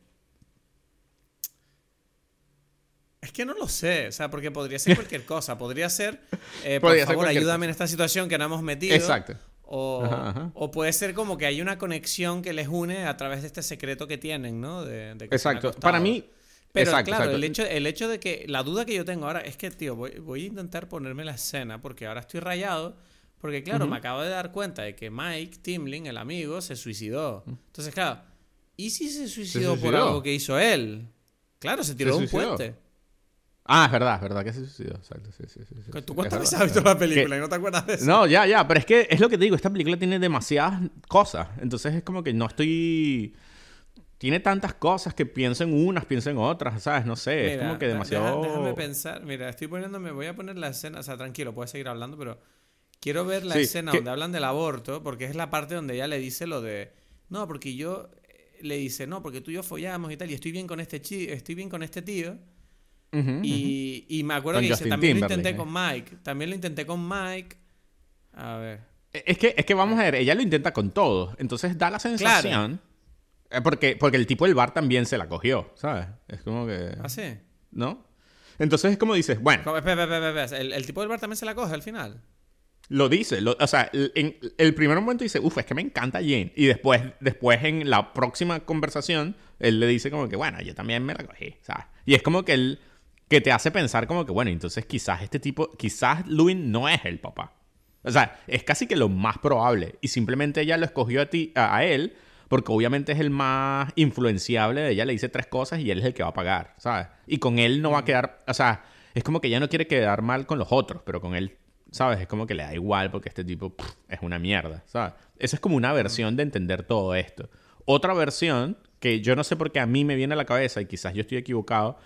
[SPEAKER 1] Es que no lo sé, o sea, porque podría ser cualquier cosa. Podría ser, eh, por favor, ayúdame en esta situación que no hemos metido.
[SPEAKER 2] Exacto.
[SPEAKER 1] O, puede ser como que hay una conexión que les une a través de este secreto que tienen, ¿no? De,
[SPEAKER 2] exacto. Para mí.
[SPEAKER 1] Pero claro, El, hecho, el hecho de que. La duda que yo tengo ahora es que, tío, voy, voy a intentar ponerme la escena porque ahora estoy rayado. Porque, claro, me acabo de dar cuenta de que Mike Timlin, el amigo, se suicidó. Entonces, claro, ¿y si se suicidó, por algo que hizo él? Claro, se tiró de un puente.
[SPEAKER 2] Ah, es verdad, es verdad que se suicidó. Exacto, sí, sí, sí.
[SPEAKER 1] ¿Tú cuántas veces has visto la película y no te acuerdas de eso?
[SPEAKER 2] No, ya, ya, pero es que es lo que te digo, esta película tiene demasiadas cosas. Entonces es como que no estoy. Tiene tantas cosas que pienso en unas, pienso en otras, ¿sabes? No sé, es como que demasiado.
[SPEAKER 1] déjame pensar. Mira, estoy poniéndome, voy a poner la escena, o sea, tranquilo, puedes seguir hablando, pero quiero ver la escena donde hablan del aborto, porque es la parte donde ella le dice lo de. No, porque yo. Le dice, no, porque tú y yo follamos y tal, y estoy bien con este chi estoy bien con este tío y, me acuerdo que también lo intenté con Mike. También lo intenté con Mike. A ver.
[SPEAKER 2] E, es que, es que vamos a ver, ella lo intenta con todo. Entonces da la sensación. Eh, porque, porque el tipo del bar también se la cogió, ¿sabes? Es como que.
[SPEAKER 1] ¿Ah, sí?
[SPEAKER 2] ¿No? Entonces es como dices, bueno.
[SPEAKER 1] ¿El, tipo del bar también se la coge al final.
[SPEAKER 2] Lo dice, o sea, en el primer momento dice, uff, es que me encanta Jane. Y después, después en la próxima conversación, él le dice como que, bueno, yo también me la cogí, ¿sabes? Y es como que él que te hace pensar como que, bueno, entonces quizás este tipo, quizás Luin no es el papá. O sea, es casi que lo más probable. Y simplemente ella lo escogió a ti, a, él, porque obviamente es el más influenciable. Ella le dice tres cosas y él es el que va a pagar, ¿sabes? Y con él no va a quedar, o sea, es como que ella no quiere quedar mal con los otros, pero con él, ¿sabes? Es como que le da igual porque este tipo es una mierda, ¿sabes? Esa es como una versión de entender todo esto. Otra versión que yo no sé por qué a mí me viene a la cabeza y quizás yo estoy equivocado,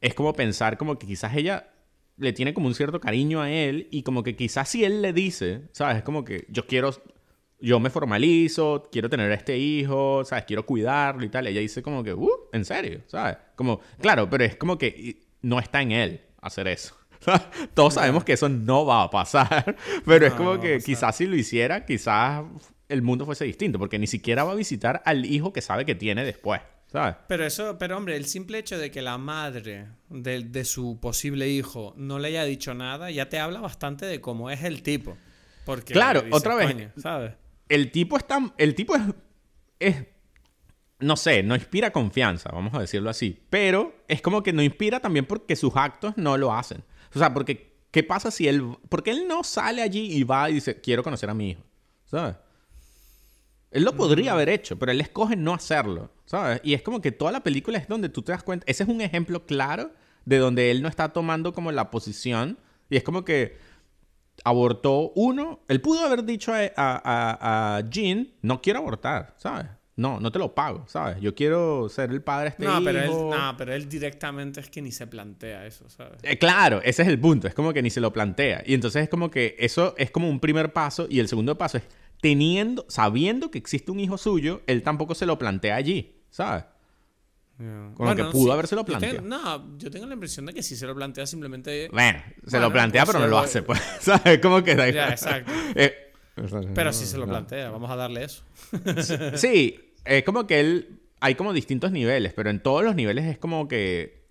[SPEAKER 2] es como pensar como que quizás ella le tiene como un cierto cariño a él y como que quizás si él le dice, ¿sabes? Es como que yo quiero, yo me formalizo, quiero tener a este hijo, ¿sabes? Quiero cuidarlo y tal. Ella dice como que, uh, en serio, ¿sabes? Como, claro, pero es como que no está en él hacer eso. Todos sabemos que eso no va a pasar, pero es como que quizás si lo hiciera, quizás el mundo fuese distinto, porque ni siquiera va a visitar al hijo que sabe que tiene después.
[SPEAKER 1] Pero eso, pero hombre, el simple hecho de que la madre de, su posible hijo no le haya dicho nada, ya te habla bastante de cómo es el tipo. Porque
[SPEAKER 2] claro, otra vez, ¿sabes? El tipo es tan, el tipo es, es, no sé, no inspira confianza, vamos a decirlo así. Pero es como que no inspira también porque sus actos no lo hacen. O sea, porque, ¿qué pasa si él, porque él no sale allí y va y dice, quiero conocer a mi hijo? ¿Sabes? Él lo podría haber hecho, pero él escoge no hacerlo, ¿sabes? Y es como que toda la película es donde tú te das cuenta. Ese es un ejemplo claro de donde él no está tomando como la posición. Y es como que abortó uno. Él pudo haber dicho a, a, Jean, no quiero abortar, ¿sabes? No, no te lo pago, ¿sabes? Yo quiero ser el padre de este
[SPEAKER 1] no,
[SPEAKER 2] hijo.
[SPEAKER 1] Pero él, no, pero él directamente es que ni se plantea eso, ¿sabes?
[SPEAKER 2] Eh, claro, ese es el punto. Es como que ni se lo plantea. Y entonces es como que eso es como un primer paso. Y el segundo paso es teniendo, sabiendo que existe un hijo suyo, él tampoco se lo plantea allí, ¿sabes? Con lo que pudo haberse lo planteado.
[SPEAKER 1] no, yo tengo la impresión de que si se lo plantea simplemente...
[SPEAKER 2] Bueno, se lo plantea pero no lo hace, pues. ¿Sabes? Como que...
[SPEAKER 1] Ya, exacto. Eh, pero si se lo plantea, vamos a darle eso.
[SPEAKER 2] sí, es como que él. Hay como distintos niveles, pero en todos los niveles es como que.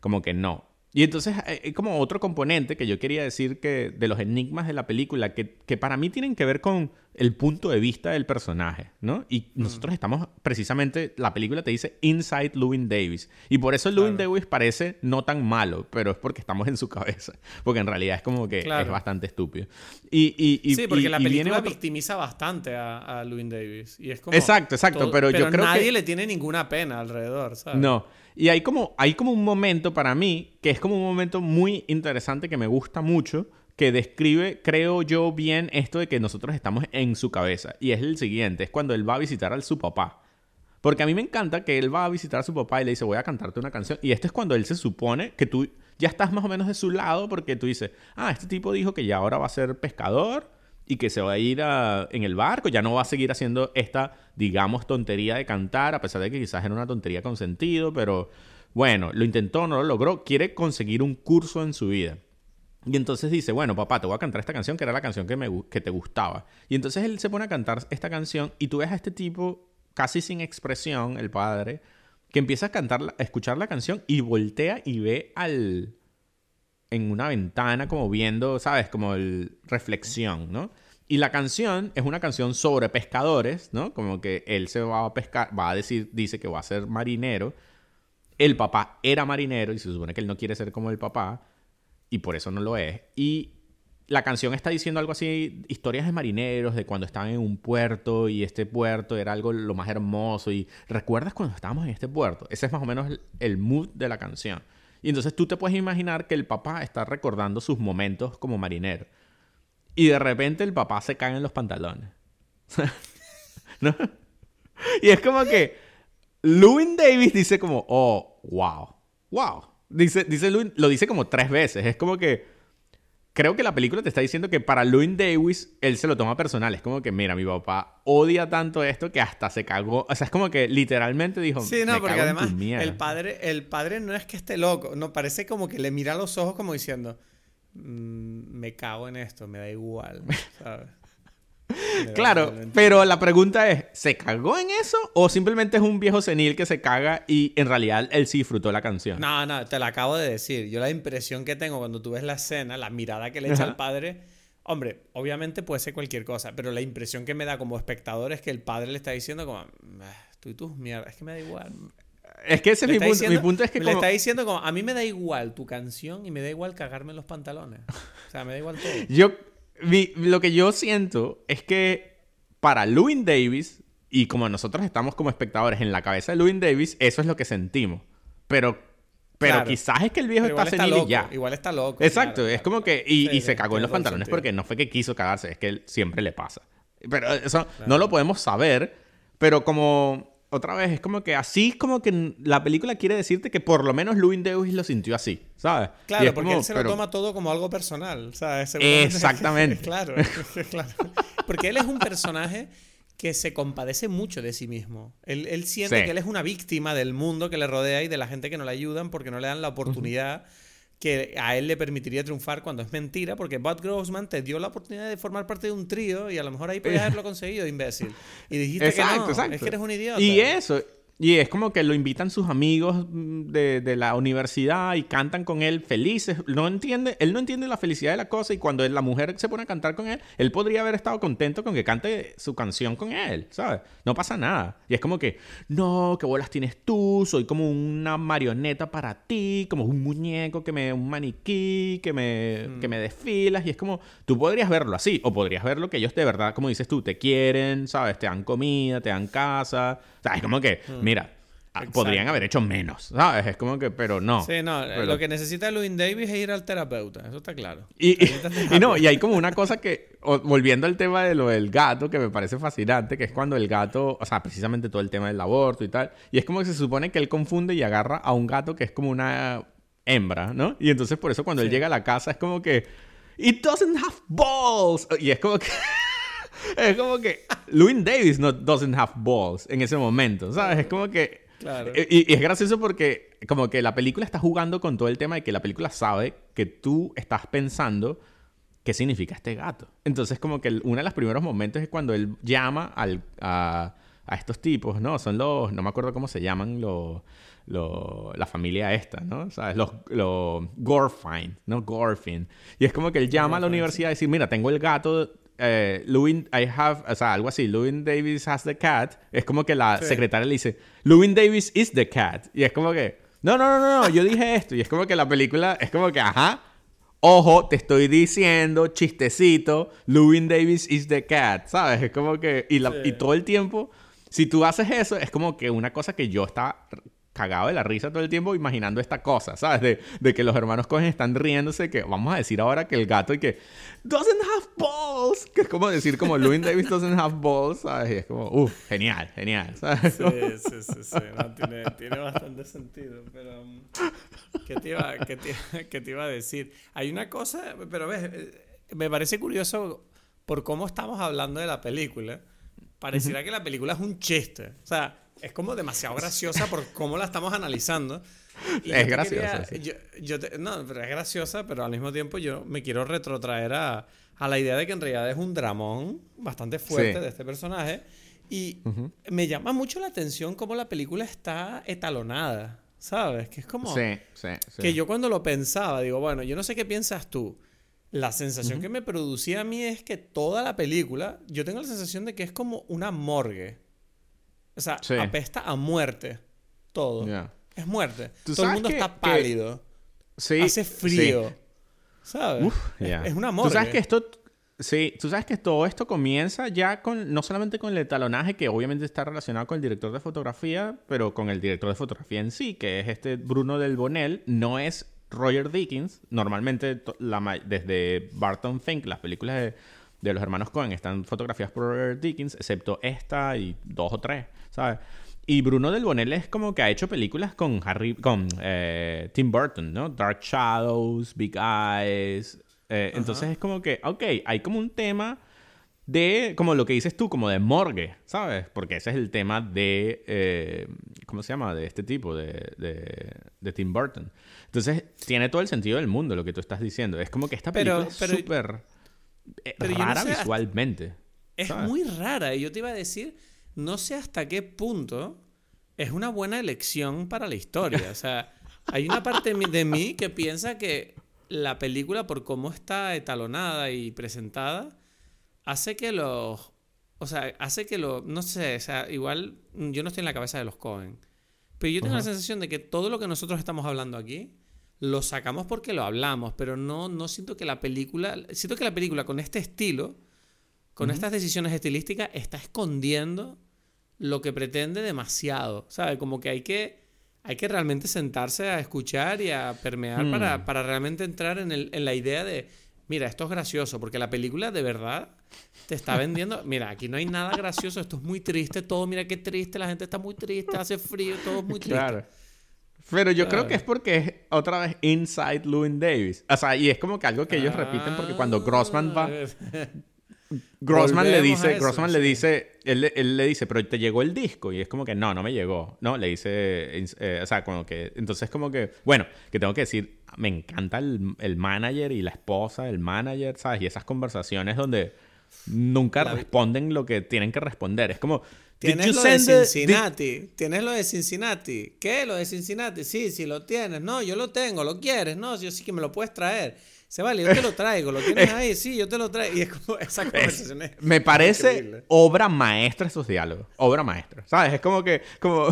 [SPEAKER 2] Como que no. Y entonces hay eh, como otro componente que yo quería decir que de los enigmas de la película, que, que para mí tienen que ver con el punto de vista del personaje, ¿no? Y mm. nosotros estamos precisamente, la película te dice Inside Lewin Davis. Y por eso Lewin Davis parece no tan malo, pero es porque estamos en su cabeza. Porque en realidad es como que es bastante estúpido. Y, y,
[SPEAKER 1] sí, porque la película victimiza bastante a, a Lewin Davis. Y es como
[SPEAKER 2] exacto, exacto. pero, yo creo
[SPEAKER 1] nadie le tiene ninguna pena alrededor, ¿sabes?
[SPEAKER 2] No. Y hay como, hay como un momento para mí, que es como un momento muy interesante que me gusta mucho, que describe, creo yo, bien esto de que nosotros estamos en su cabeza. Y es el siguiente, es cuando él va a visitar a su papá. Porque a mí me encanta que él va a visitar a su papá y le dice, voy a cantarte una canción. Y esto es cuando él se supone que tú ya estás más o menos de su lado porque tú dices, ah, este tipo dijo que ya ahora va a ser pescador y que se va a ir en el barco, ya no va a seguir haciendo esta, digamos, tontería de cantar, a pesar de que quizás era una tontería con sentido, pero bueno, lo intentó, no lo logró, quiere conseguir un curso en su vida. Y entonces dice, bueno, papá, te voy a cantar esta canción que era la canción que, me, que te gustaba. Y entonces él se pone a cantar esta canción y tú ves a este tipo casi sin expresión, el padre, que empieza a cantar, escuchar la canción y voltea y ve al... en una ventana como viendo, ¿sabes? Como el reflexión, ¿no? Y la canción es una canción sobre pescadores, ¿no? Como que él se va a pescar, va a decir, dice que va a ser marinero. El papá era marinero y se supone que él no quiere ser como el papá y por eso no lo es. Y la canción está diciendo algo así, historias de marineros, de cuando estaban en un puerto y este puerto era algo lo más hermoso y recuerdas cuando estábamos en este puerto. Ese es más o menos el mood de la canción. Y entonces tú te puedes imaginar que el papá está recordando sus momentos como marinero. Y de repente el papá se cae en los pantalones. ¿No? Y es como que Lewin Davis dice como, oh, wow, wow. Dice, dice lo dice como tres veces. Es como que. Creo que la película te está diciendo que para Louis Davis él se lo toma personal. Es como que, mira, mi papá odia tanto esto que hasta se cagó. O sea, es como que literalmente dijo.
[SPEAKER 1] Sí, no, porque además el padre, el padre no es que esté loco. No, parece como que le mira a los ojos como diciendo. Mm, me cago en esto, me da igual. ¿sabes?
[SPEAKER 2] claro, pero la pregunta es, ¿se cagó en eso o simplemente es un viejo senil que se caga y en realidad él sí disfrutó la canción?
[SPEAKER 1] No, no, te la acabo de decir. Yo la impresión que tengo cuando tú ves la escena, la mirada que le echa al padre, hombre, obviamente puede ser cualquier cosa, pero la impresión que me da como espectador es que el padre le está diciendo como, tú y tú, mierda, es que me da igual.
[SPEAKER 2] Es que ese es mi punto. mi punto es que
[SPEAKER 1] Le está diciendo como, a mí me da igual tu canción y me da igual cagarme en los pantalones. O sea, me da igual todo.
[SPEAKER 2] Yo lo que yo siento es que para Louis Davis, y como nosotros estamos como espectadores en la cabeza de Louis Davis, eso es lo que sentimos. Pero, pero quizás es que el viejo está senil y ya.
[SPEAKER 1] Igual está loco.
[SPEAKER 2] Exacto, es como que. Y, se cagó en los pantalones porque no fue que quiso cagarse, es que él siempre le pasa. Pero eso no lo podemos saber, pero como otra vez, es como que así es como que la película quiere decirte que por lo menos Louis Davis lo sintió así, ¿sabes?
[SPEAKER 1] Claro, porque él se lo toma todo como algo personal, ¿sabes?
[SPEAKER 2] Exactamente.
[SPEAKER 1] claro, claro. Porque él es un personaje que se compadece mucho de sí mismo. Él, siente que él es una víctima del mundo que le rodea y de la gente que no le ayudan porque no le dan la oportunidad que a él le permitiría triunfar cuando es mentira, porque Bud Grossman te dio la oportunidad de formar parte de un trío y a lo mejor ahí podías haberlo conseguido, imbécil. Y dijiste que no, es que eres un idiota.
[SPEAKER 2] Y eso, y es como que lo invitan sus amigos mm, de, la universidad y cantan con él felices. No entiende, él no entiende la felicidad de la cosa y cuando la mujer se pone a cantar con él, él podría haber estado contento con que cante su canción con él, ¿sabes? No pasa nada. Y es como que, no, qué bolas tienes tú, soy como una marioneta para ti, como un muñeco que me, un maniquí, que me, que me mm. desfilas. Y es como, tú podrías verlo así, o podrías verlo que ellos de verdad, como dices tú, te quieren, ¿sabes? Te dan comida, te dan casa. O sea, es como que, mm. mira, Ah, podrían haber hecho menos, ¿sabes? Es como que, pero no.
[SPEAKER 1] Sí, no, lo que necesita Louis Davis es ir al terapeuta, eso está claro.
[SPEAKER 2] Y, no, y hay como una cosa que, volviendo al tema de lo del gato, que me parece fascinante, que es cuando el gato, o sea, precisamente todo el tema del aborto y tal, y es como que se supone que él confunde y agarra a un gato que es como una hembra, ¿no? Y entonces por eso cuando él llega a la casa es como que, it doesn't have balls, y es como que... es como que Louis Davis no doesn't have balls en ese momento, ¿sabes? Es como que y, es gracioso porque como que la película está jugando con todo el tema de que la película sabe que tú estás pensando qué significa este gato. Entonces como que uno de los primeros momentos es cuando él llama al, a, estos tipos, ¿no? Son los, no me acuerdo cómo se llaman los... la familia esta, ¿no? ¿Sabes? Los, los Gorfine, ¿no? Gorfin. Y es como que él llama a la universidad y dice, mira, tengo el gato eh, Louis, I have, o sea, algo así, Louis Davis has the cat, es como que la secretaria le dice, Louis Davis is the cat. Y es como que, no, no, no, no, yo dije esto. Y es como que la película, es como que, ajá, ojo, te estoy diciendo, chistecito, Louis Davis is the cat, ¿sabes? Es como que, y, y todo el tiempo, si tú haces eso, es como que una cosa que yo estaba cagado de la risa todo el tiempo imaginando esta cosa, ¿sabes? De, que los hermanos Cohen están riéndose, que vamos a decir ahora que el gato y que doesn't have balls, que es como decir como Louis Davis doesn't have balls, ¿sabes? Y es como, uff, genial, genial, ¿sabes?
[SPEAKER 1] Sí, sí, sí, sí. tiene, tiene, bastante sentido, pero um, ¿qué te, iba, qué, te, ¿qué te iba a decir? Hay una cosa, pero ves, eh, me parece curioso por cómo estamos hablando de la película. Pareciera que la película es un chiste. O sea, es como demasiado graciosa por cómo la estamos analizando.
[SPEAKER 2] es graciosa.
[SPEAKER 1] Yo, no, pero es graciosa, pero al mismo tiempo yo me quiero retrotraer a, a la idea de que en realidad es un dramón bastante fuerte de este personaje. Y me llama mucho la atención cómo la película está etalonada, ¿sabes? Que es como...
[SPEAKER 2] Sí, sí,
[SPEAKER 1] Que yo cuando lo pensaba, digo, bueno, yo no sé qué piensas tú. La sensación que me producía a mí es que toda la película, yo tengo la sensación de que es como una morgue. O sea, apesta a muerte. Todo. Es muerte. Todo el mundo está pálido. Sí, Hace frío. ¿Sabes? es, una morgue.
[SPEAKER 2] Tú sabes que esto... Sí, tú sabes que todo esto comienza ya con, no solamente con el etalonaje, que obviamente está relacionado con el director de fotografía, pero con el director de fotografía en sí, que es este Bruno del Bonel, no es Roger Dickens. Normalmente, desde Barton Fink, las películas de, de los hermanos Cohen están fotografiadas por Roger Dickens, excepto esta y dos o tres. ¿sabes? Y Bruno Del Bonel es como que ha hecho películas con Harry, con eh, Tim Burton, ¿no? Dark Shadows, Big Eyes. Eh, entonces es como que, ok, hay como un tema de, como lo que dices tú, como de morgue, ¿sabes? Porque ese es el tema de, eh, ¿cómo se llama? De este tipo, de, de, Tim Burton. Entonces tiene todo el sentido del mundo lo que tú estás diciendo. Es como que esta película es súper rara visualmente.
[SPEAKER 1] Es muy rara. Y yo te iba a decir no sé hasta qué punto es una buena elección para la historia. O sea, hay una parte de mí que piensa que la película, por cómo está etalonada y presentada, hace que los... O sea, hace que lo... No sé, o sea, igual yo no estoy en la cabeza de los Cohen. Pero yo tengo la sensación de que todo lo que nosotros estamos hablando aquí lo sacamos porque lo hablamos, pero no, no siento que la película... Siento que la película con este estilo con estas decisiones estilísticas está escondiendo lo que pretende demasiado, ¿sabes? Como que hay que, hay que realmente sentarse a escuchar y a permear para, hmm. para, realmente entrar en, el, en la idea de, mira, esto es gracioso, porque la película de verdad te está vendiendo, mira, aquí no hay nada gracioso, esto es muy triste, todo, mira qué triste, la gente está muy triste, hace frío, todo es muy triste. Claro.
[SPEAKER 2] Pero yo creo que es porque es otra vez Inside Llewyn Davis. O sea, y es como que algo que ellos repiten porque cuando Grossman va Grossman le dice, Grossman le dice, él, le dice, pero te llegó el disco y es como que no, no me llegó, no, le dice, eh, o sea, como que, entonces como que, bueno, que tengo que decir, me encanta el, el manager y la esposa del manager, ¿sabes? Y esas conversaciones donde nunca responden lo que tienen que responder, es como,
[SPEAKER 1] Tienes lo de Cincinnati. Tienes lo de Cincinnati. ¿Qué? Lo de Cincinnati. Sí, sí lo tienes. No, yo lo tengo. ¿Lo quieres? No, yo sí que me lo puedes traer. Se vale, yo te lo traigo, lo tienes ahí, sí, yo te lo traigo. Y es como esa conversación
[SPEAKER 2] Me parece obra maestra esos diálogos. Obra maestra. ¿Sabes? Es como que, como,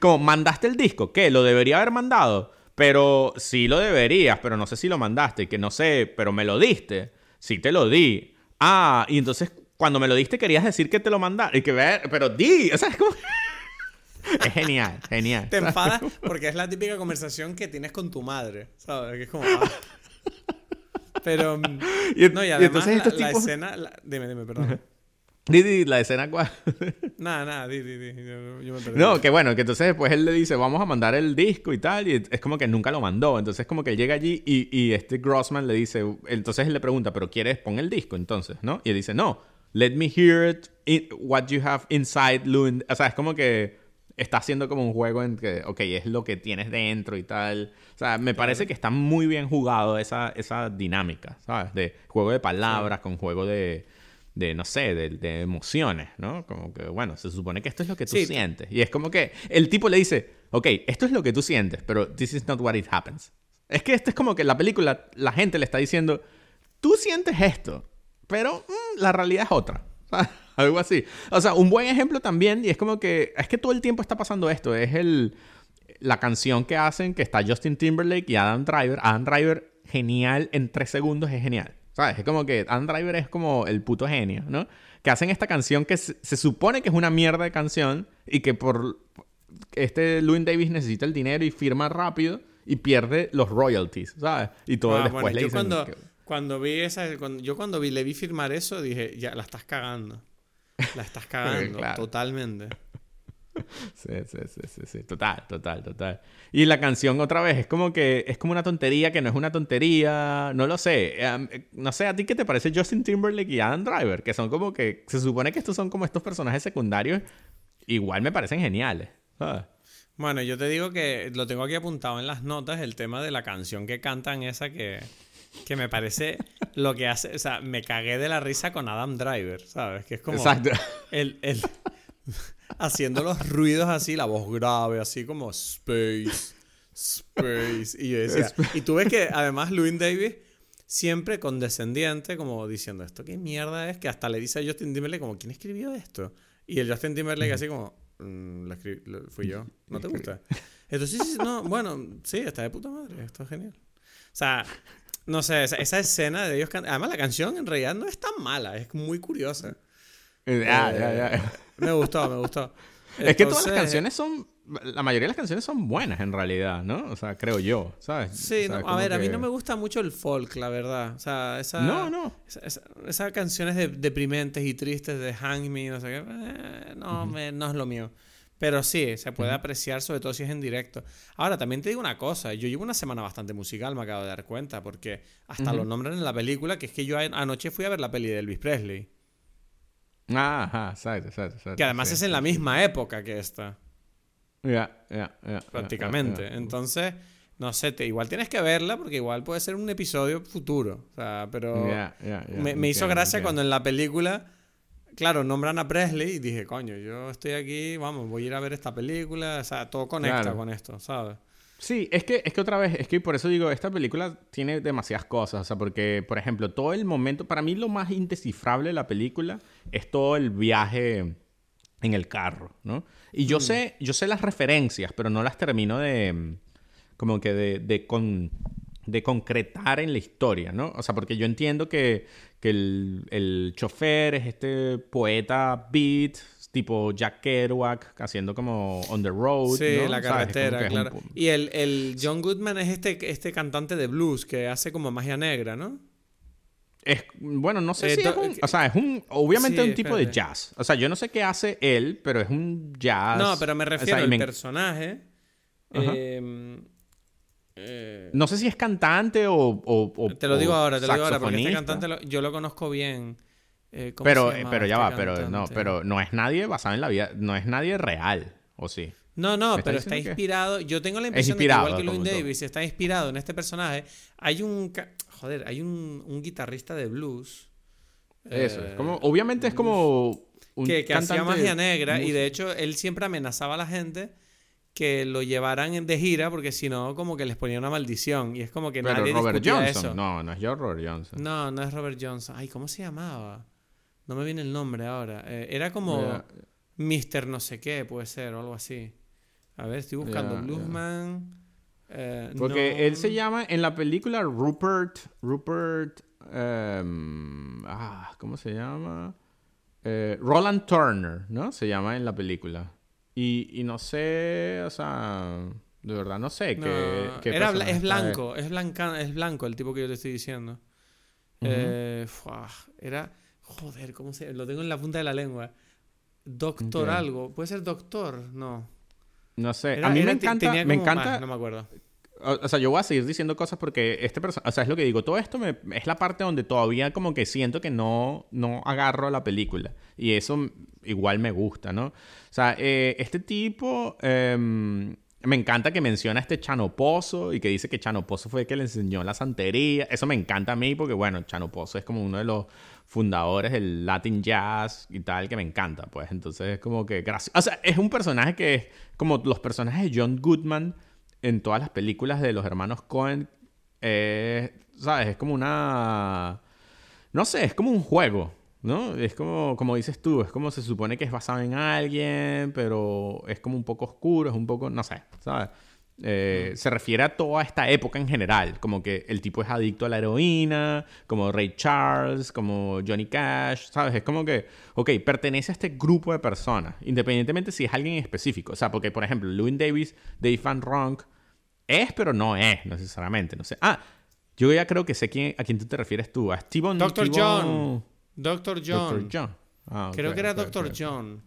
[SPEAKER 2] como mandaste el disco. ¿Qué? ¿Lo debería haber mandado? Pero sí lo deberías, pero no sé si lo mandaste. Que no sé, pero me lo diste. Sí te lo di. Ah, y entonces cuando me lo diste querías decir que te lo mandaste. Y que ver, pero di. O sea, es como. Es genial, genial.
[SPEAKER 1] Te enfadas porque es la típica conversación que tienes con tu madre, ¿sabes? Que es como... Ah. Pero... no, y además la, escena... Dime, dime, perdón.
[SPEAKER 2] Di, la escena cuál.
[SPEAKER 1] nada, nada, di, di, di. Yo, me
[SPEAKER 2] no, que bueno, que entonces después él le dice, vamos a mandar el disco y tal, y es como que nunca lo mandó. Entonces como que llega allí y, y este Grossman le dice, entonces él le pregunta, ¿pero quieres pon el disco entonces? ¿No? Y él dice, no, let me hear it, what you have inside, Lund. O sea, es como que está haciendo como un juego en que, ok, es lo que tienes dentro y tal. O sea, me parece que está muy bien jugado esa, esa dinámica, ¿sabes? De juego de palabras con juego de de no sé, de, emociones, ¿no? Como que, bueno, se supone que esto es lo que tú sientes. Y es como que el tipo le dice, ok, esto es lo que tú sientes, pero this is not what it happens. Es que esto es como que la película, la gente le está diciendo, tú sientes esto, pero mm, la realidad es otra. Algo así. O sea, un buen ejemplo también, y es como que, es que todo el tiempo está pasando esto, es el, la canción que hacen, que está Justin Timberlake y Adam Driver. Adam Driver, genial, en tres segundos es genial. ¿Sabes? Es como que Adam Driver es como el puto genio, ¿no? Que hacen esta canción que se, supone que es una mierda de canción y que por este Louis Davis necesita el dinero y firma rápido y pierde los royalties, ¿sabes? Y todo ah, después le
[SPEAKER 1] dicen cuando, cuando vi esa yo cuando vi, le vi firmar eso dije, ya la estás cagando. La estás cagando totalmente.
[SPEAKER 2] Sí, sí, sí, sí, total, total, total. Y la canción otra vez es como que es como una tontería que no es una tontería, no lo sé. Em, no sé, ¿a ti qué te parece Justin Timberlake y Adam Driver? Que son como que, se supone que estos son como estos personajes secundarios, igual me parecen geniales.
[SPEAKER 1] Bueno, yo te digo que lo tengo aquí apuntado en las notas, el tema de la canción que cantan esa que, que me parece lo que hace, o sea, me cagué de la risa con Adam Driver, ¿sabes? Que es como... Exacto. el, el haciendo los ruidos así, la voz grave, así como Space, Space. Y yo decía, y tú ves que además Louis Davis siempre condescendiente, como diciendo esto, ¿qué mierda es? Que hasta le dice a Justin Timberlake como, ¿quién escribió esto? Y el Justin Timberlake así como, mm, lo fui yo, ¿no te gusta? Entonces, sí, no, bueno, sí, está de puta madre, esto es genial. O sea, no sé, esa, escena de ellos Además, la canción en realidad no es tan mala, es muy curiosa.
[SPEAKER 2] Eh, ya, ya, ya.
[SPEAKER 1] Me gustó, me gustó.
[SPEAKER 2] es que todas las canciones son. La mayoría de las canciones son buenas en realidad, ¿no? O sea, creo yo, ¿sabes?
[SPEAKER 1] Sí, a ver, a mí no me gusta mucho el folk, la verdad. O sea, esa.
[SPEAKER 2] No, no.
[SPEAKER 1] Esas canciones de, deprimentes y tristes de Hang Me, no sé qué. Eh, no, me, no es lo mío. Pero sí, se puede apreciar, sobre todo si es en directo. Ahora, también te digo una cosa. Yo llevo una semana bastante musical, me acabo de dar cuenta, porque hasta lo nombran en la película, que es que yo anoche fui a ver la peli de Elvis Presley.
[SPEAKER 2] Ajá, exacto, exacto, exacto.
[SPEAKER 1] Que además es en la misma época que esta.
[SPEAKER 2] Ya, ya, ya.
[SPEAKER 1] Prácticamente. Entonces, no sé, te, igual tienes que verla porque igual puede ser un episodio futuro. O sea, pero me, me hizo gracia cuando en la película, claro, nombran a Presley y dije, coño, yo estoy aquí, vamos, voy a ir a ver esta película. O sea, todo conecta con esto, ¿sabes?
[SPEAKER 2] Sí, es que, es que otra vez, es que por eso digo, esta película tiene demasiadas cosas. O sea, porque, por ejemplo, todo el momento, para mí lo más indescifrable de la película es todo el viaje en el carro, ¿no? Y yo mm. sé, yo sé las referencias, pero no las termino de, como que de, de, con, de concretar en la historia, ¿no? O sea, porque yo entiendo que, que el, el chofer es este poeta beat, tipo Jack Kerouac haciendo como On the Road.
[SPEAKER 1] Sí, la carretera, claro. Y el, el, John Goodman es este, este cantante de blues que hace como magia negra, ¿no?
[SPEAKER 2] Es, bueno, no sé eh, si es un, O sea, es un... Obviamente un tipo de jazz. O sea, yo no sé qué hace él, pero es un jazz...
[SPEAKER 1] No, pero me refiero al personaje.
[SPEAKER 2] Eh, no sé si es cantante o... o
[SPEAKER 1] te lo digo ahora, te lo digo ahora, porque este cantante yo lo conozco bien.
[SPEAKER 2] Eh, pero, eh, pero ya va, pero no, pero no es nadie basado en la vida, no es nadie real, ¿o sí?
[SPEAKER 1] No, no, pero está inspirado. Yo tengo la impresión de que igual que Louis Davis está inspirado en este personaje. Hay un. Joder, hay un, un guitarrista de blues.
[SPEAKER 2] Eso, es como. Obviamente es como.
[SPEAKER 1] Un que, que hacía magia negra y de hecho él siempre amenazaba a la gente que lo llevaran de gira porque si no como que les ponía una maldición y es como que
[SPEAKER 2] Pero Robert Johnson no no es yo Robert Johnson
[SPEAKER 1] no no es Robert Johnson ay cómo se llamaba no me viene el nombre ahora. Eh, era como Mister no sé qué, puede ser, o algo así. A ver, estoy buscando Bluesman.
[SPEAKER 2] Eh, Porque él se llama en la película Rupert. Rupert. Em, ah, ¿cómo se llama? Eh, Roland Turner, ¿no? Se llama en la película. Y, no sé, o sea, de verdad no sé qué,
[SPEAKER 1] es blanco, es, blanca, es blanco el tipo que yo te estoy diciendo. Eh, era, joder, ¿cómo se...? Lo tengo en la punta de la lengua. Doctor algo. ¿Puede ser doctor? No.
[SPEAKER 2] No sé. a mí me encanta... Me encanta...
[SPEAKER 1] no me acuerdo.
[SPEAKER 2] O, sea, yo voy a seguir diciendo cosas porque este persona, o sea, es lo que digo, todo esto me, es la parte donde todavía como que siento que no, no agarro a la película. Y eso igual me gusta, ¿no? O sea, eh, este tipo, em, me encanta que menciona a este Chano Pozo y que dice que Chano Pozo fue el que le enseñó la santería. Eso me encanta a mí porque, bueno, Chano Pozo es como uno de los fundadores del Latin Jazz y tal, que me encanta, pues. Entonces es como que gracias. O sea, es un personaje que es como los personajes de John Goodman en todas las películas de los hermanos Cohen. ¿Sabes? Es como una. No sé, es como un juego. ¿no? Es como, como dices tú, es como se supone que es basado en alguien, pero es como un poco oscuro, es un poco, no sé, ¿sabes? Eh, se refiere a toda esta época en general, como que el tipo es adicto a la heroína, como Ray Charles, como Johnny Cash, ¿sabes? Es como que, ok, pertenece a este grupo de personas, independientemente si es alguien específico. O sea, porque, por ejemplo, Louis Davis, Dave Van Ronk, es, pero no es necesariamente, no sé. Ah, yo ya creo que sé quién, a quién tú te refieres tú, a Steven...
[SPEAKER 1] Doctor John. Doctor John. John. Ah, Creo que era Doctor John.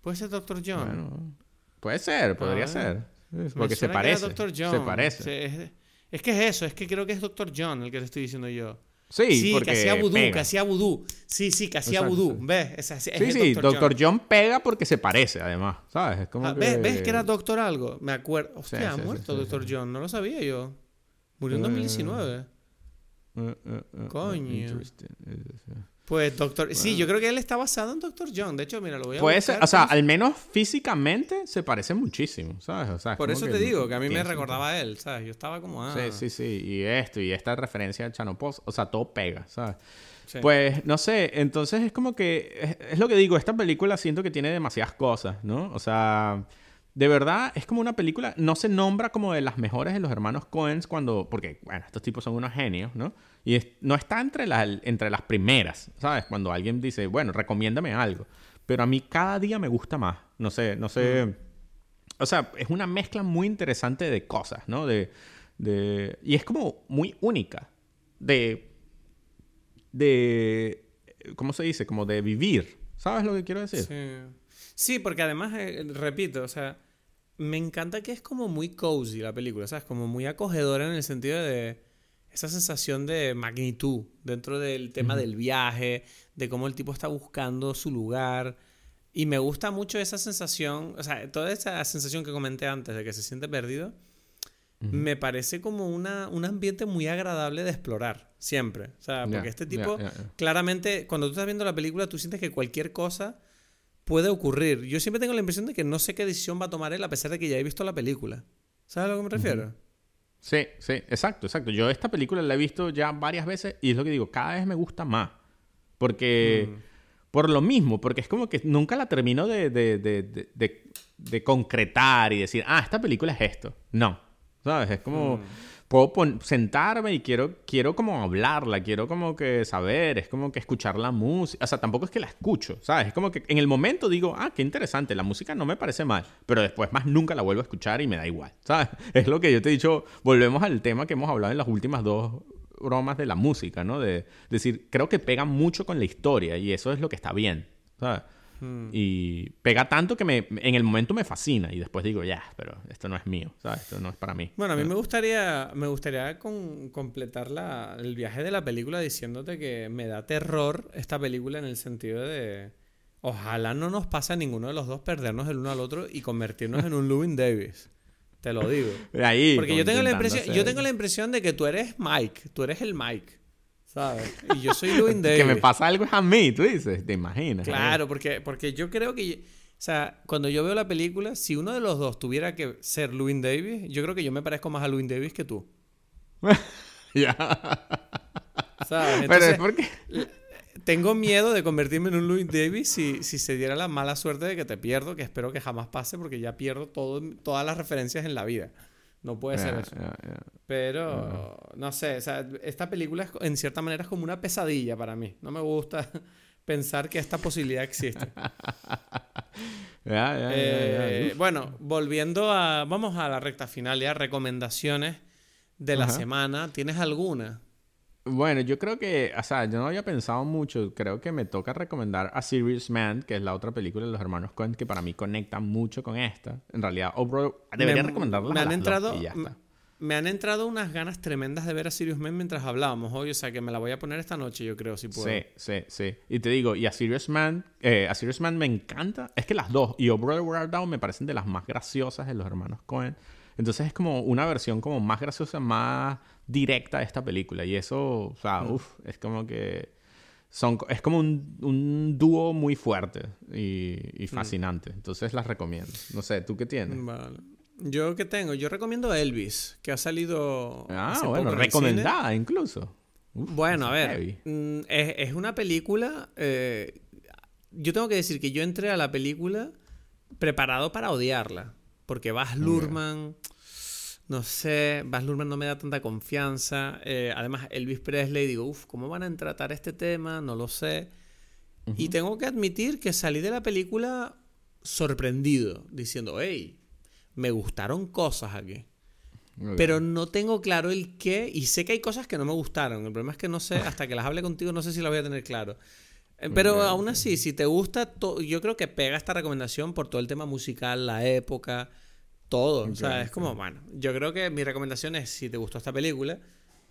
[SPEAKER 1] ¿Puede ser Doctor John?
[SPEAKER 2] puede ser, podría ser. Porque se parece. John. Se
[SPEAKER 1] parece. es, que es eso, es que creo que es Doctor John el que te estoy diciendo yo.
[SPEAKER 2] Sí,
[SPEAKER 1] sí porque que hacía vudú, que hacía vudú. Sí, sí, que hacía vudú. ¿Ves?
[SPEAKER 2] sí, sí, Doctor John. pega porque se parece, además. ¿Sabes? Es como
[SPEAKER 1] ah, ¿ves, ¿Ves que era Doctor algo? Me acuerdo. Hostia, ha muerto Doctor John. No lo sabía yo. Murió en 2019. Uh, uh, uh, Coño. Pues Doctor... Sí, yo creo que él está basado en Doctor John. De hecho, mira, lo voy a
[SPEAKER 2] Puede ser, o sea, al menos físicamente se parece muchísimo, ¿sabes?
[SPEAKER 1] Por eso te digo, que a mí me recordaba a él, ¿sabes? Yo estaba como... Ah.
[SPEAKER 2] Sí, sí, sí. Y esto, y esta referencia al Chanopos, o sea, todo pega, ¿sabes? Pues, no sé, entonces es como que... Es, lo que digo, esta película siento que tiene demasiadas cosas, ¿no? O sea... De verdad, es como una película, no se nombra como de las mejores de los hermanos Coens cuando, porque, bueno, estos tipos son unos genios, ¿no? Y no está entre, entre las primeras, ¿sabes? Cuando alguien dice, bueno, recomiéndame algo. Pero a mí cada día me gusta más. No sé, no sé. Mm. O sea, es una mezcla muy interesante de cosas, ¿no? De, de, y es como muy única. De. De. ¿Cómo se dice? Como de vivir. ¿Sabes lo que quiero decir?
[SPEAKER 1] Sí. Sí, porque además, eh, repito, o sea, me encanta que es como muy cozy la película, ¿sabes? Como muy acogedora en el sentido de esa sensación de magnitud dentro del tema del viaje, de cómo el tipo está buscando su lugar. Y me gusta mucho esa sensación, o sea, toda esa sensación que comenté antes de que se siente perdido, me parece como una, un ambiente muy agradable de explorar, siempre. O sea, porque este tipo, claramente, cuando tú estás viendo la película, tú sientes que cualquier cosa puede ocurrir. Yo siempre tengo la impresión de que no sé qué decisión va a tomar él a pesar de que ya he visto la película. ¿Sabes a lo que me refiero?
[SPEAKER 2] Sí, sí, exacto, exacto. Yo esta película la he visto ya varias veces y es lo que digo, cada vez me gusta más. Porque, mm. por lo mismo, porque es como que nunca la termino de, de, de, de, concretar y decir, ah, esta película es esto. No, ¿sabes? Es como... Mm puedo sentarme y quiero, quiero como hablarla, quiero como que saber, es como que escuchar la música, o sea, tampoco es que la escucho, ¿sabes? Es como que en el momento digo, ah, qué interesante, la música no me parece mal, pero después más nunca la vuelvo a escuchar y me da igual, ¿sabes? Es lo que yo te he dicho, volvemos al tema que hemos hablado en las últimas dos bromas de la música, ¿no? De decir, creo que pega mucho con la historia y eso es lo que está bien, ¿sabes? Hmm. Y pega tanto que me, en el momento me fascina y después digo, ya, pero esto no es mío, ¿sabes? Esto no es para mí.
[SPEAKER 1] Bueno, a mí me gustaría, me gustaría completar la, el viaje de la película diciéndote que me da terror esta película en el sentido de... Ojalá no nos pase a ninguno de los dos perdernos el uno al otro y convertirnos en un Lewin Davis. Te lo digo.
[SPEAKER 2] Ahí,
[SPEAKER 1] Porque yo tengo, la impresión, yo tengo la impresión de que tú eres Mike. Tú eres el Mike. ¿Sabes? Y yo soy Louis Davis.
[SPEAKER 2] que me pasa algo a mí, tú dices, te imaginas.
[SPEAKER 1] Claro, porque, porque yo creo que, o sea, cuando yo veo la película, si uno de los dos tuviera que ser Louis Davis, yo creo que yo me parezco más a Louis Davis que tú.
[SPEAKER 2] ya.
[SPEAKER 1] ¿Sabes? Pero es porque... Tengo miedo de convertirme en un Louis Davis si, si se diera la mala suerte de que te pierdo, que espero que jamás pase porque ya pierdo todo, todas las referencias en la vida. No puede ser eso. Pero, no sé, o sea, esta película en cierta manera es como una pesadilla para mí. No me gusta pensar que esta posibilidad existe. Eh, bueno, volviendo a. Vamos a la recta final ya. Recomendaciones de la semana. ¿Tienes alguna?
[SPEAKER 2] Bueno, yo creo que, o sea, yo no había pensado mucho. Creo que me toca recomendar A Serious Man, que es la otra película de los hermanos Coen que para mí conecta mucho con esta. En realidad, debería recomendarla.
[SPEAKER 1] Me han entrado. Me han entrado unas ganas tremendas de ver a Sirius Man mientras hablábamos hoy, o sea que me la voy a poner esta noche, yo creo, si puedo.
[SPEAKER 2] Sí, sí, sí. Y te digo, y a Sirius Man, eh, a Sirius Man me encanta. Es que las dos, y O Brother Where Down me parecen de las más graciosas de los hermanos Cohen. Entonces es como una versión como más graciosa, más directa de esta película. Y eso, o sea, mm. uff, es como que... Son, es como un, un dúo muy fuerte y, y mm. fascinante. Entonces las recomiendo. No sé, ¿tú qué tienes?
[SPEAKER 1] Vale. Yo qué tengo, yo recomiendo Elvis, que ha salido.
[SPEAKER 2] Ah, bueno, recomendada incluso.
[SPEAKER 1] bueno, a ver, mm, es, es, una película. Eh, yo tengo que decir que yo entré a la película preparado para odiarla. Porque Baz Luhrmann, no sé, Baz Luhrmann no me da tanta confianza. Eh, además, Elvis Presley, digo, uff, ¿cómo van a tratar este tema? No lo sé. Y tengo que admitir que salí de la película sorprendido, diciendo, hey, me gustaron cosas aquí. Pero no tengo claro el qué y sé que hay cosas que no me gustaron. El problema es que no sé, hasta que las hable contigo no sé si las voy a tener claro. Eh, pero aún así, si te gusta, yo creo que pega esta recomendación por todo el tema musical, la época, todo. o sea, es como, bueno, yo creo que mi recomendación es, si te gustó esta película,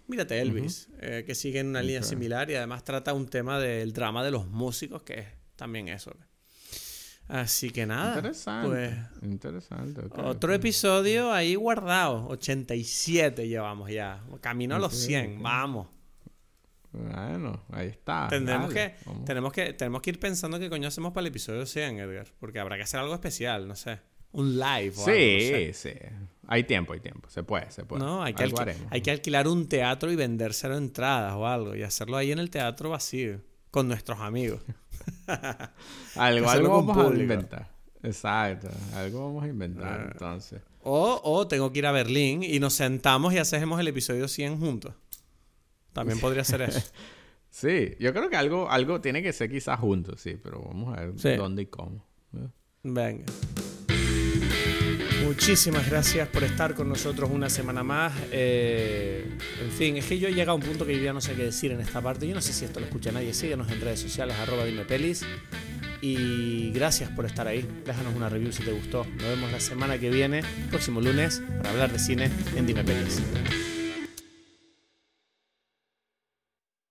[SPEAKER 1] mírate Elvis, eh, que sigue en una línea similar y además trata un tema del drama de los músicos, que es también eso. Así que nada.
[SPEAKER 2] Interesante. Pues, interesante.
[SPEAKER 1] otro episodio ahí guardado. 87 llevamos ya. Camino a los 100. Vamos.
[SPEAKER 2] Bueno, ahí está.
[SPEAKER 1] Tendremos que, tenemos, que, tenemos que ir pensando qué coño hacemos para el episodio 100, Edgar. Porque habrá que hacer algo especial, no sé. Un live o
[SPEAKER 2] sí,
[SPEAKER 1] algo,
[SPEAKER 2] sí. Hay tiempo, hay tiempo. Se puede, se puede.
[SPEAKER 1] No, hay que, hay que alquilar un teatro y vendérselo entradas o algo. Y hacerlo ahí en el teatro vacío. Con nuestros amigos.
[SPEAKER 2] algo, algo vamos a inventar. Exacto, algo vamos a inventar ah. entonces.
[SPEAKER 1] O, o tengo que ir a Berlín y nos sentamos y hacemos el episodio 100 juntos. También podría ser eso.
[SPEAKER 2] sí, yo creo que algo, algo tiene que ser quizás juntos, sí, pero vamos a ver dónde y cómo.
[SPEAKER 1] Venga. Muchísimas gracias por estar con nosotros una semana más. Eh, en fin, es que yo he llegado a un punto que ya no sé qué decir en esta parte. Yo no sé si esto lo escucha nadie. Síguenos en redes sociales, arroba dime pelis. Y gracias por estar ahí. Déjanos una review si te gustó. Nos vemos la semana que viene, próximo lunes, para hablar de cine en Dime Pelis.